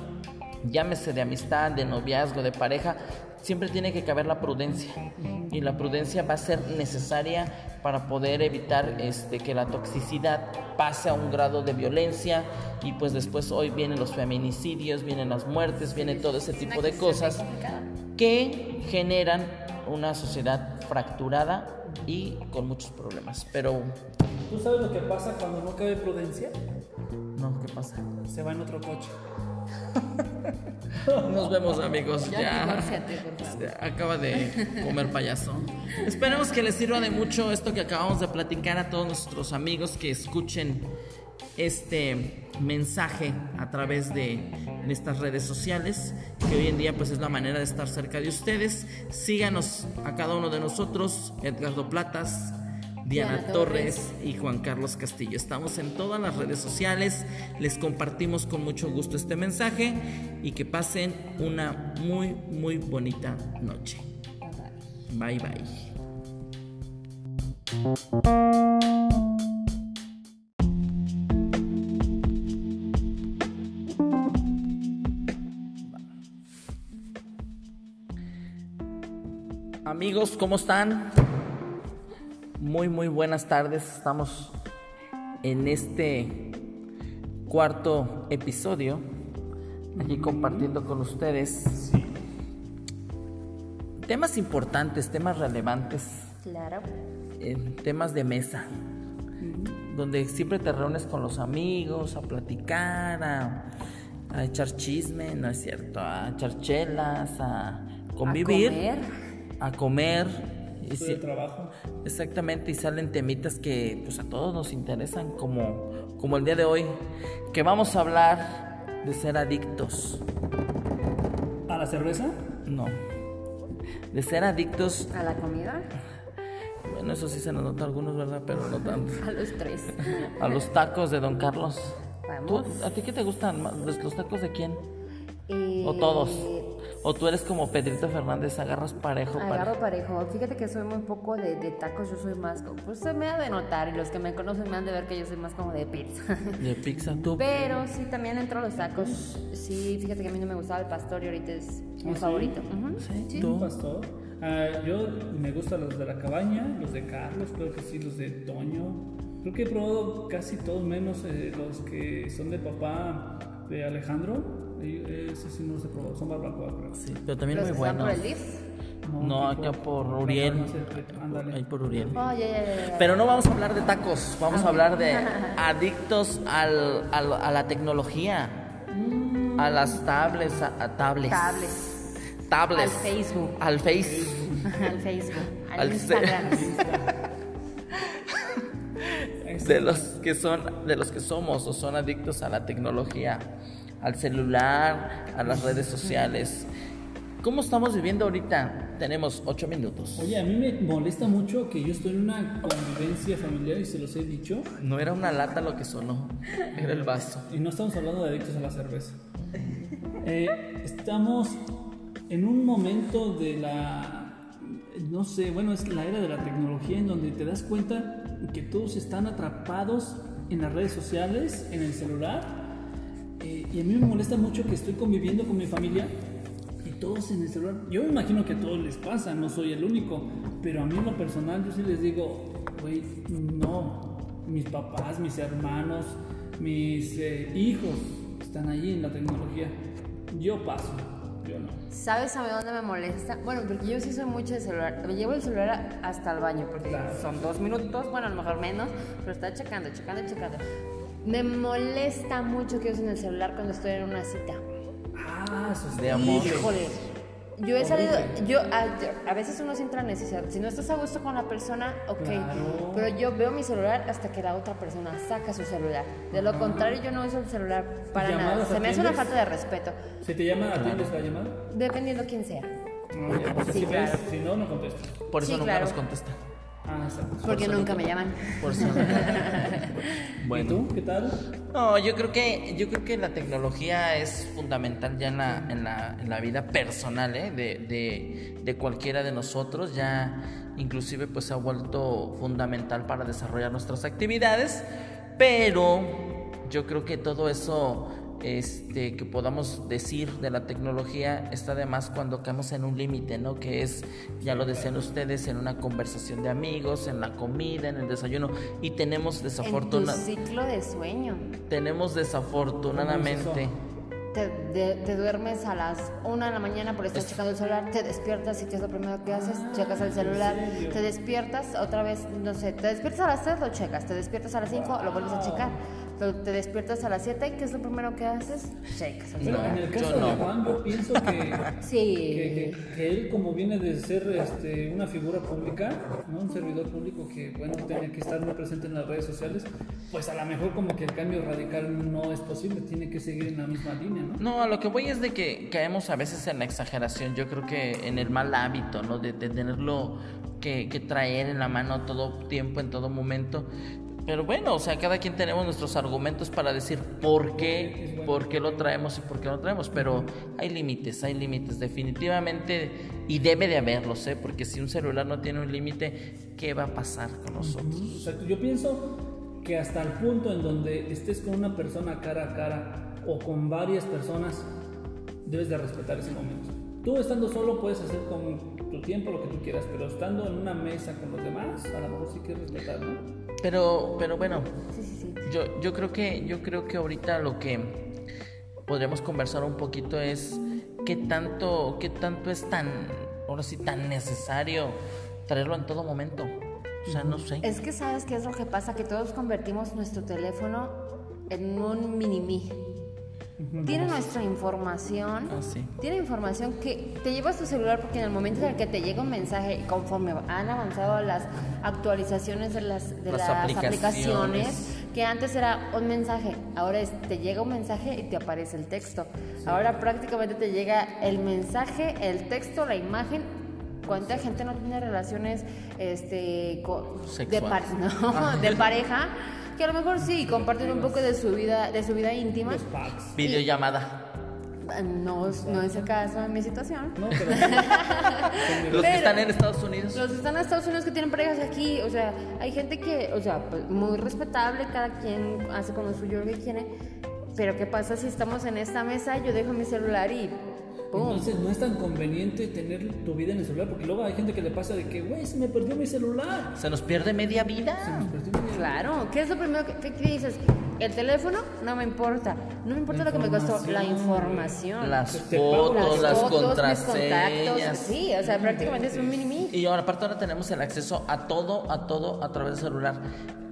llámese de amistad, de noviazgo, de pareja, siempre tiene que caber la prudencia y la prudencia va a ser necesaria para poder evitar este, que la toxicidad pase a un grado de violencia y pues después hoy vienen los feminicidios, vienen las muertes, viene todo ese tipo de cosas que generan una sociedad fracturada y con muchos problemas. Pero
¿Tú sabes lo que pasa cuando no cabe prudencia?
no, ¿qué pasa?
Se va en otro coche.
Nos vemos amigos.
Ya, por.
Se acaba de comer payaso. Esperemos que les sirva de mucho esto que acabamos de platicar a todos nuestros amigos que escuchen este mensaje a través de estas redes sociales que hoy en día pues es la manera de estar cerca de ustedes síganos a cada uno de nosotros Edgardo Platas Diana,
Diana
Torres.
Torres.
y Juan Carlos Castillo. Estamos en todas las redes sociales, les compartimos con mucho gusto este mensaje y que pasen una muy, muy bonita noche. Bye bye. Amigos, ¿cómo están? Muy, muy buenas tardes. Estamos en este cuarto episodio, aquí compartiendo con ustedes temas importantes, temas relevantes,
Claro.
eh, temas de mesa, donde siempre te reúnes con los amigos a platicar, a, a echar chisme, no es cierto, a echar chelas, a convivir,
comer.
a comer. Y
trabajo.
Exactamente, y salen temitas que pues a todos nos interesan, como, como el día de hoy, que vamos a hablar de ser adictos.
¿A la cerveza?
No. De ser adictos,
¿A la comida?
bueno, eso sí se nos nota a algunos, ¿verdad? Pero no tanto.
A los tres.
A los tacos de Don Carlos. ¿Tú-. ¿A ti qué te gustan los tacos de quién?
Eh,
¿O todos? ¿O tú eres como Pedrito Fernández, agarras parejo?
Agarro
parejo?
parejo. Fíjate que soy muy poco de, de tacos, yo soy más como, pues se me ha de notar y los que me conocen me han de ver que yo soy más como de pizza.
De pizza, tú.
Pero sí, también entro a los tacos. Sí, fíjate que a mí no me gustaba el pastor y ahorita es mi
¿Ah, sí?
favorito. Ujú.
Sí,
¿Un
tú.
pastor? Ah, yo me gustan los de la cabaña, los de Carlos, creo que sí, los de Toño. Creo que he probado casi todos menos eh, los que son del papá de Alejandro. Ese sí no creo.
Sí, pero también
¿Los
muy
por el DIF?
No, acá por Uriel. Ahí por Uriel.
Oh.
Pero no vamos a hablar de tacos, vamos a hablar de adictos al, al- a la tecnología, a las tablets, a, a tablets,
Tablets.
tablets,
Al Facebook.
al Face,
al Facebook, al,
Al
Instagram.
de los que son, de los que somos o son adictos a la tecnología, al celular, a las redes sociales. ¿Cómo estamos viviendo ahorita? Tenemos ocho minutos.
Oye, a mí me molesta mucho que yo estoy en una convivencia familiar y se los he dicho.
No era una lata lo que sonó, era el vaso.
Y no estamos hablando de adictos a la cerveza. Eh, estamos en un momento de la, no sé, bueno, es la era de la tecnología en donde te das cuenta que todos están atrapados en las redes sociales, en el celular. Eh, y a mí me molesta mucho que estoy conviviendo con mi familia y todos en el celular. Yo me imagino que a todos les pasa, no soy el único. Pero a mí en lo personal yo sí les digo, güey, no. Mis papás, mis hermanos, mis eh, hijos están ahí en la tecnología. Yo paso, yo no.
¿Sabes a mí dónde me molesta? Bueno, porque yo sí soy mucho de celular. Me llevo el celular hasta el baño, porque
Claro.
son dos minutos, bueno, a lo mejor menos, pero está checando, checando, checando. Me molesta mucho que usen el celular cuando estoy en una cita.
Ah, eso es
De amor.
Híjole. Yo he salido, yo a, a veces uno siente la necesidad. Si no estás a gusto con la persona, ok.
Claro.
Pero yo veo mi celular hasta que la otra persona saca su celular. De lo contrario, yo no uso el celular para nada.
¿Llamadas
Se me hace una
atiendes?
falta de respeto.
¿Se te llama, atiendes la llamada?
Dependiendo quién sea.
No, ya, porque
Sí,
si
claro.
ves, si no, no contestas.
Por eso
Sí,
nunca
claro.
nos contesta.
Ah, exacto.
Porque
eso
nunca me llaman.
Por eso.
¿Y tú? ¿Qué tal?
No, yo creo que yo creo que la tecnología es fundamental ya en la, en la, en la vida personal ¿eh? de, de, de cualquiera de nosotros. Ya inclusive pues se ha vuelto fundamental para desarrollar nuestras actividades. Pero yo creo que todo eso este, que podamos decir de la tecnología está de más cuando caemos en un límite, ¿no? Que es, ya lo decían ustedes, en una conversación de amigos, en la comida, en el desayuno. Y tenemos
En tu
desafortunadamente
ciclo de sueño.
tenemos desafortunadamente
Te, de- te duermes a las 1 de la mañana por estar
Es-
checando el celular, te despiertas y ¿qué es lo primero que haces? Checas el celular, te despiertas otra vez, no sé, te despiertas a las 3, lo checas, te despiertas a las 5, lo vuelves a checar, te despiertas a las 7, ¿qué es lo primero que haces? Checas el
Pero
No,
en el
yo
caso
no.
de Juan, yo pienso que,
Sí.
que, que- que él, como viene de ser este, una figura pública, ¿no? un servidor público que bueno tiene que estar muy presente en las redes sociales, pues a lo mejor como que el cambio radical no es posible, tiene que seguir en la misma línea, ¿no?
No, a lo que voy es de que caemos a veces en la exageración. Yo creo que en el mal hábito, ¿no? De, de tenerlo que, que traer en la mano todo tiempo, en todo momento. Pero bueno, o sea, cada quien tenemos nuestros argumentos para decir por qué, por qué lo traemos y por qué no lo traemos. Pero hay límites, hay límites, definitivamente. Y debe de haberlos, ¿eh? Porque si un celular no tiene un límite, ¿qué va a pasar con nosotros?
Exacto, yo pienso que hasta el punto en donde estés con una persona cara a cara o con varias personas, debes de respetar ese momento. Tú estando solo puedes hacer con tu tiempo lo que tú quieras, pero estando en una mesa con los demás, a lo mejor sí que respetar, ¿no?
Pero, pero bueno,
Sí, sí, sí.
Yo, yo creo que yo creo que ahorita lo que podríamos conversar un poquito es qué tanto qué tanto es tan ahora sí tan necesario traerlo en todo momento. O sea, no sé.
Es que sabes qué es lo que pasa, que todos convertimos nuestro teléfono en un mini-mí. Tiene nuestra información.
Ah, sí.
Tiene información que te llevas tu celular porque en el momento en el que te llega un mensaje conforme han avanzado las actualizaciones de las, de
Las
las
aplicaciones.
aplicaciones, que antes era un mensaje, ahora es te llega un mensaje y te aparece el texto. Ahora prácticamente te llega el mensaje, el texto, la imagen. ¿Cuánta gente no tiene relaciones este, co- de, par- no, de pareja? Que a lo mejor sí, comparten un poco de su vida, de su vida íntima.
Los packs.
Videollamada.
No, no es el caso en mi situación.
No, pero
Los que están en Estados Unidos.
Los que están en Estados Unidos que tienen parejas aquí, o sea, hay gente que, o sea, pues, muy respetable, cada quien hace con lo suyo lo que quiere, pero ¿qué pasa si estamos en esta mesa, yo dejo mi celular y ¡pum!
entonces no es tan conveniente tener tu vida en el celular, porque luego hay gente que le pasa de que, güey, se me perdió mi celular.
Se nos pierde media vida.
Se me perdió mi
Claro, ¿qué es lo primero que, que- que dices? el teléfono no me importa. No me importa lo que me costó, la información.
Las fotos, las,
fotos, mis
contraseñas.
contactos. Sí, o sea, prácticamente es un mini mí.
Y ahora aparte ahora tenemos el acceso a todo, a todo a través del celular.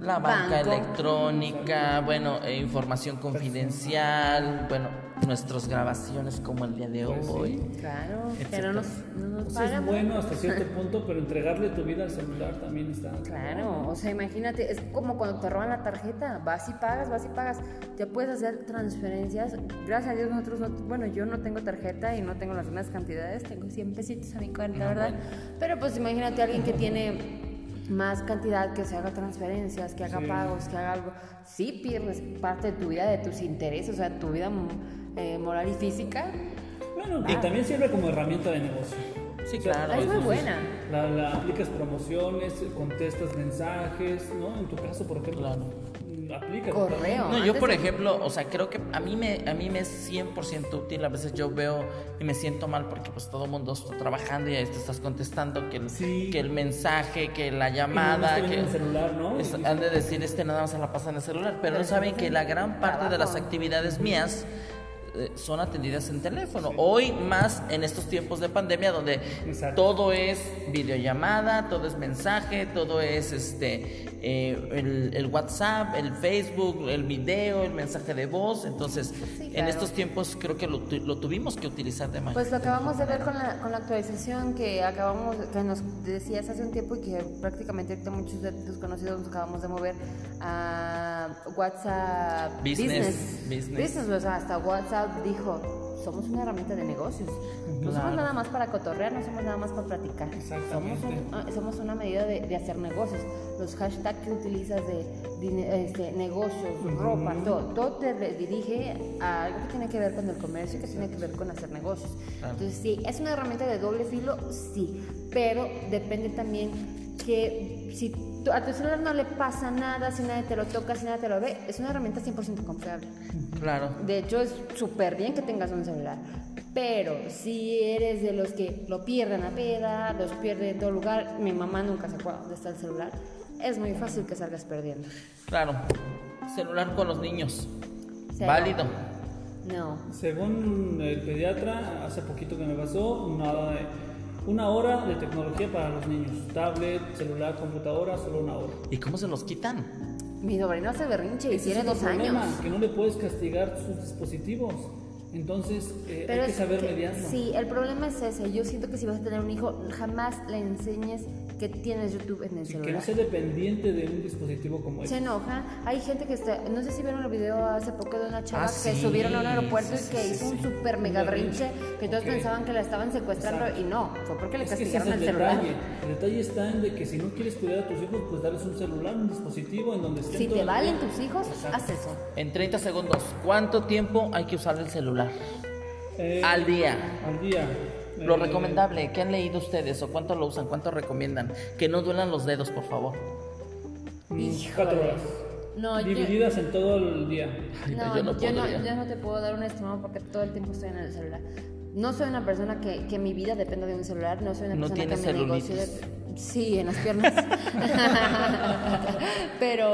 La banca
Banco.
electrónica, bueno, eh, información confidencial, bueno, nuestras grabaciones como el día de
Pues sí.
hoy.
Claro, que
Etcétera.
no nos, no nos
Eso es
pagan.
bueno hasta cierto punto, pero entregarle tu vida al celular también está.
Claro, o sea, imagínate, es como cuando te roban la tarjeta, vas y pagas, vas y pagas, ya puedes hacer transferencias. Gracias a Dios nosotros, no, bueno, yo no tengo tarjeta y no tengo las mismas cantidades, tengo 100 pesitos a mi cuenta, ¿verdad? Pero pues imagínate a alguien que tiene más cantidad, que se haga transferencias, que haga
Sí.
pagos, que haga algo, sí pierdes parte de tu vida, de tus intereses, o sea, tu vida eh, moral y física.
Bueno, y también sirve como herramienta de negocio.
Sí, claro.
Es muy
entonces,
buena.
La, la aplicas promociones, contestas mensajes, ¿no? En tu caso, por ejemplo,
Claro.
Aplica.
Correo.
No, yo por
de-
ejemplo, o sea, creo que a mí me a mí me es 100% útil. A veces yo veo y me siento mal porque pues todo el mundo está trabajando y ahí te estás contestando que el,
Sí.
que el mensaje, que la llamada, que
en el celular, ¿no?
es- han de decir este nada más se la pasa en el celular, pero no saben que la gran parte de las actividades mías son atendidas en teléfono. Hoy más en estos tiempos de pandemia donde
Exacto.
todo es videollamada, todo es mensaje, todo es este eh, el, el WhatsApp, el Facebook, el video, el mensaje de voz. Entonces,
Sí,
en estos tiempos creo que lo, lo tuvimos que utilizar de manera.
Pues lo acabamos de ver con la, con la actualización que acabamos, que nos decías hace un tiempo y que prácticamente ahorita muchos de tus conocidos nos acabamos de mover a WhatsApp
Business, business.
o sea, hasta WhatsApp dijo, somos una herramienta de negocios. No somos
Claro.
nada más para cotorrear, no somos nada más para platicar. Somos, un- ah, somos una medida de, de hacer negocios. Los hashtags que utilizas de dine- este, negocios, ropa, todo, todo te dirige a algo que tiene que ver con el comercio, que tiene que ver con hacer negocios.
Claro.
Entonces, sí, es una herramienta de doble filo, sí, pero depende también que si a tu celular no le pasa nada, si nadie te lo toca, si nadie te lo ve, es una herramienta 100% confiable.
Claro.
De hecho, es súper bien que tengas un celular. Pero si eres de los que lo pierden a peda, los pierden en todo lugar, mi mamá nunca se acuerda dónde está el celular, es muy fácil que salgas perdiendo.
Claro. Celular con los niños.
Cero.
Válido.
No.
Según el pediatra, hace poquito que me pasó, nada de- una hora de tecnología para los niños. Tablet, celular, computadora, solo una hora.
¿Y cómo se los quitan?
Mi sobrino hace berrinche y tiene dos años.
problema, Que no le puedes castigar sus dispositivos. Entonces, eh, hay que saber
que-
mediarlo.
Sí, el problema es ese. Yo siento que si vas a tener un hijo, jamás le enseñes que tienes YouTube en el
Sí, que no
celular.
sea dependiente de un dispositivo como
Se
este.
enoja. Hay gente que está. No sé si vieron el video hace poco de una chava
Ah,
que
sí,
subieron a un aeropuerto
sí,
y que
sí,
hizo
sí,
un
sí.
super mega
berrinche.
que todos pensaban que la estaban secuestrando
Exacto.
y no, fue porque le
Es que ese es
castigaron
el
el celular.
El detalle está en de que si no quieres cuidar a tus hijos, pues darles un celular, un dispositivo en donde estén
Si te valen tus hijos,
Exacto.
haz eso.
En 30 segundos, ¿cuánto tiempo hay que usar el celular?
Eh,
Al día.
Al día.
Lo recomendable, ¿qué han leído ustedes o cuánto lo usan? ¿Cuánto recomiendan? Que no duelan los dedos, por favor.
Híjole.
Cuatro horas.
No, yo-
Divididas en todo el día.
Ay,
No,
yo no
yo, no, yo no te puedo dar un estimado porque todo el tiempo estoy en el celular. No soy una persona que, que mi vida dependa de un celular, no soy una
No
persona que mi negocio... de- Sí, en las piernas. Pero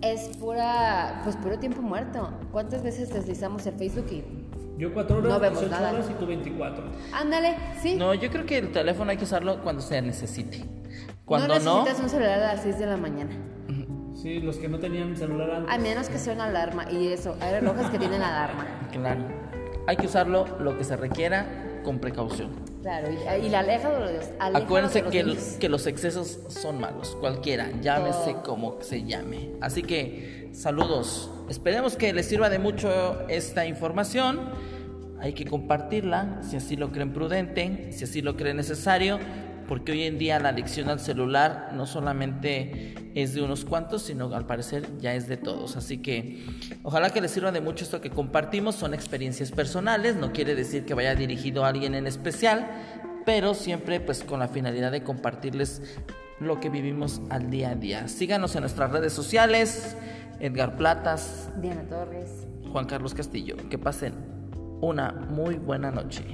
es pura, pues puro tiempo muerto. ¿Cuántas veces deslizamos el Facebook y...
Yo cuatro horas,
No vemos
18
nada.
horas y tú 24.
Ándale, sí.
No, yo creo que el teléfono hay que usarlo cuando se necesite. Cuando
no
no,
necesitas un celular a las 6 de la mañana.
Sí, los que no tenían celular antes.
A menos que sea una alarma. Y eso, hay relojes que tienen alarma.
claro, hay que usarlo lo que se requiera con precaución.
Claro, y, y la aleja de los
Acuérdense
de los
que, los excesos son malos, cualquiera, llámese
Oh.
como se llame. Así que saludos, esperemos que les sirva de mucho esta información. Hay que compartirla si así lo creen prudente, si así lo creen necesario, porque hoy en día la adicción al celular no solamente es de unos cuantos, sino al parecer ya es de todos. Así que ojalá que les sirva de mucho esto que compartimos, son experiencias personales, no quiere decir que vaya dirigido a alguien en especial, pero siempre pues con la finalidad de compartirles lo que vivimos al día a día. Síganos en nuestras redes sociales, Edgar Platas,
Diana Torres.
Juan Carlos Castillo. Que pasen una muy buena noche.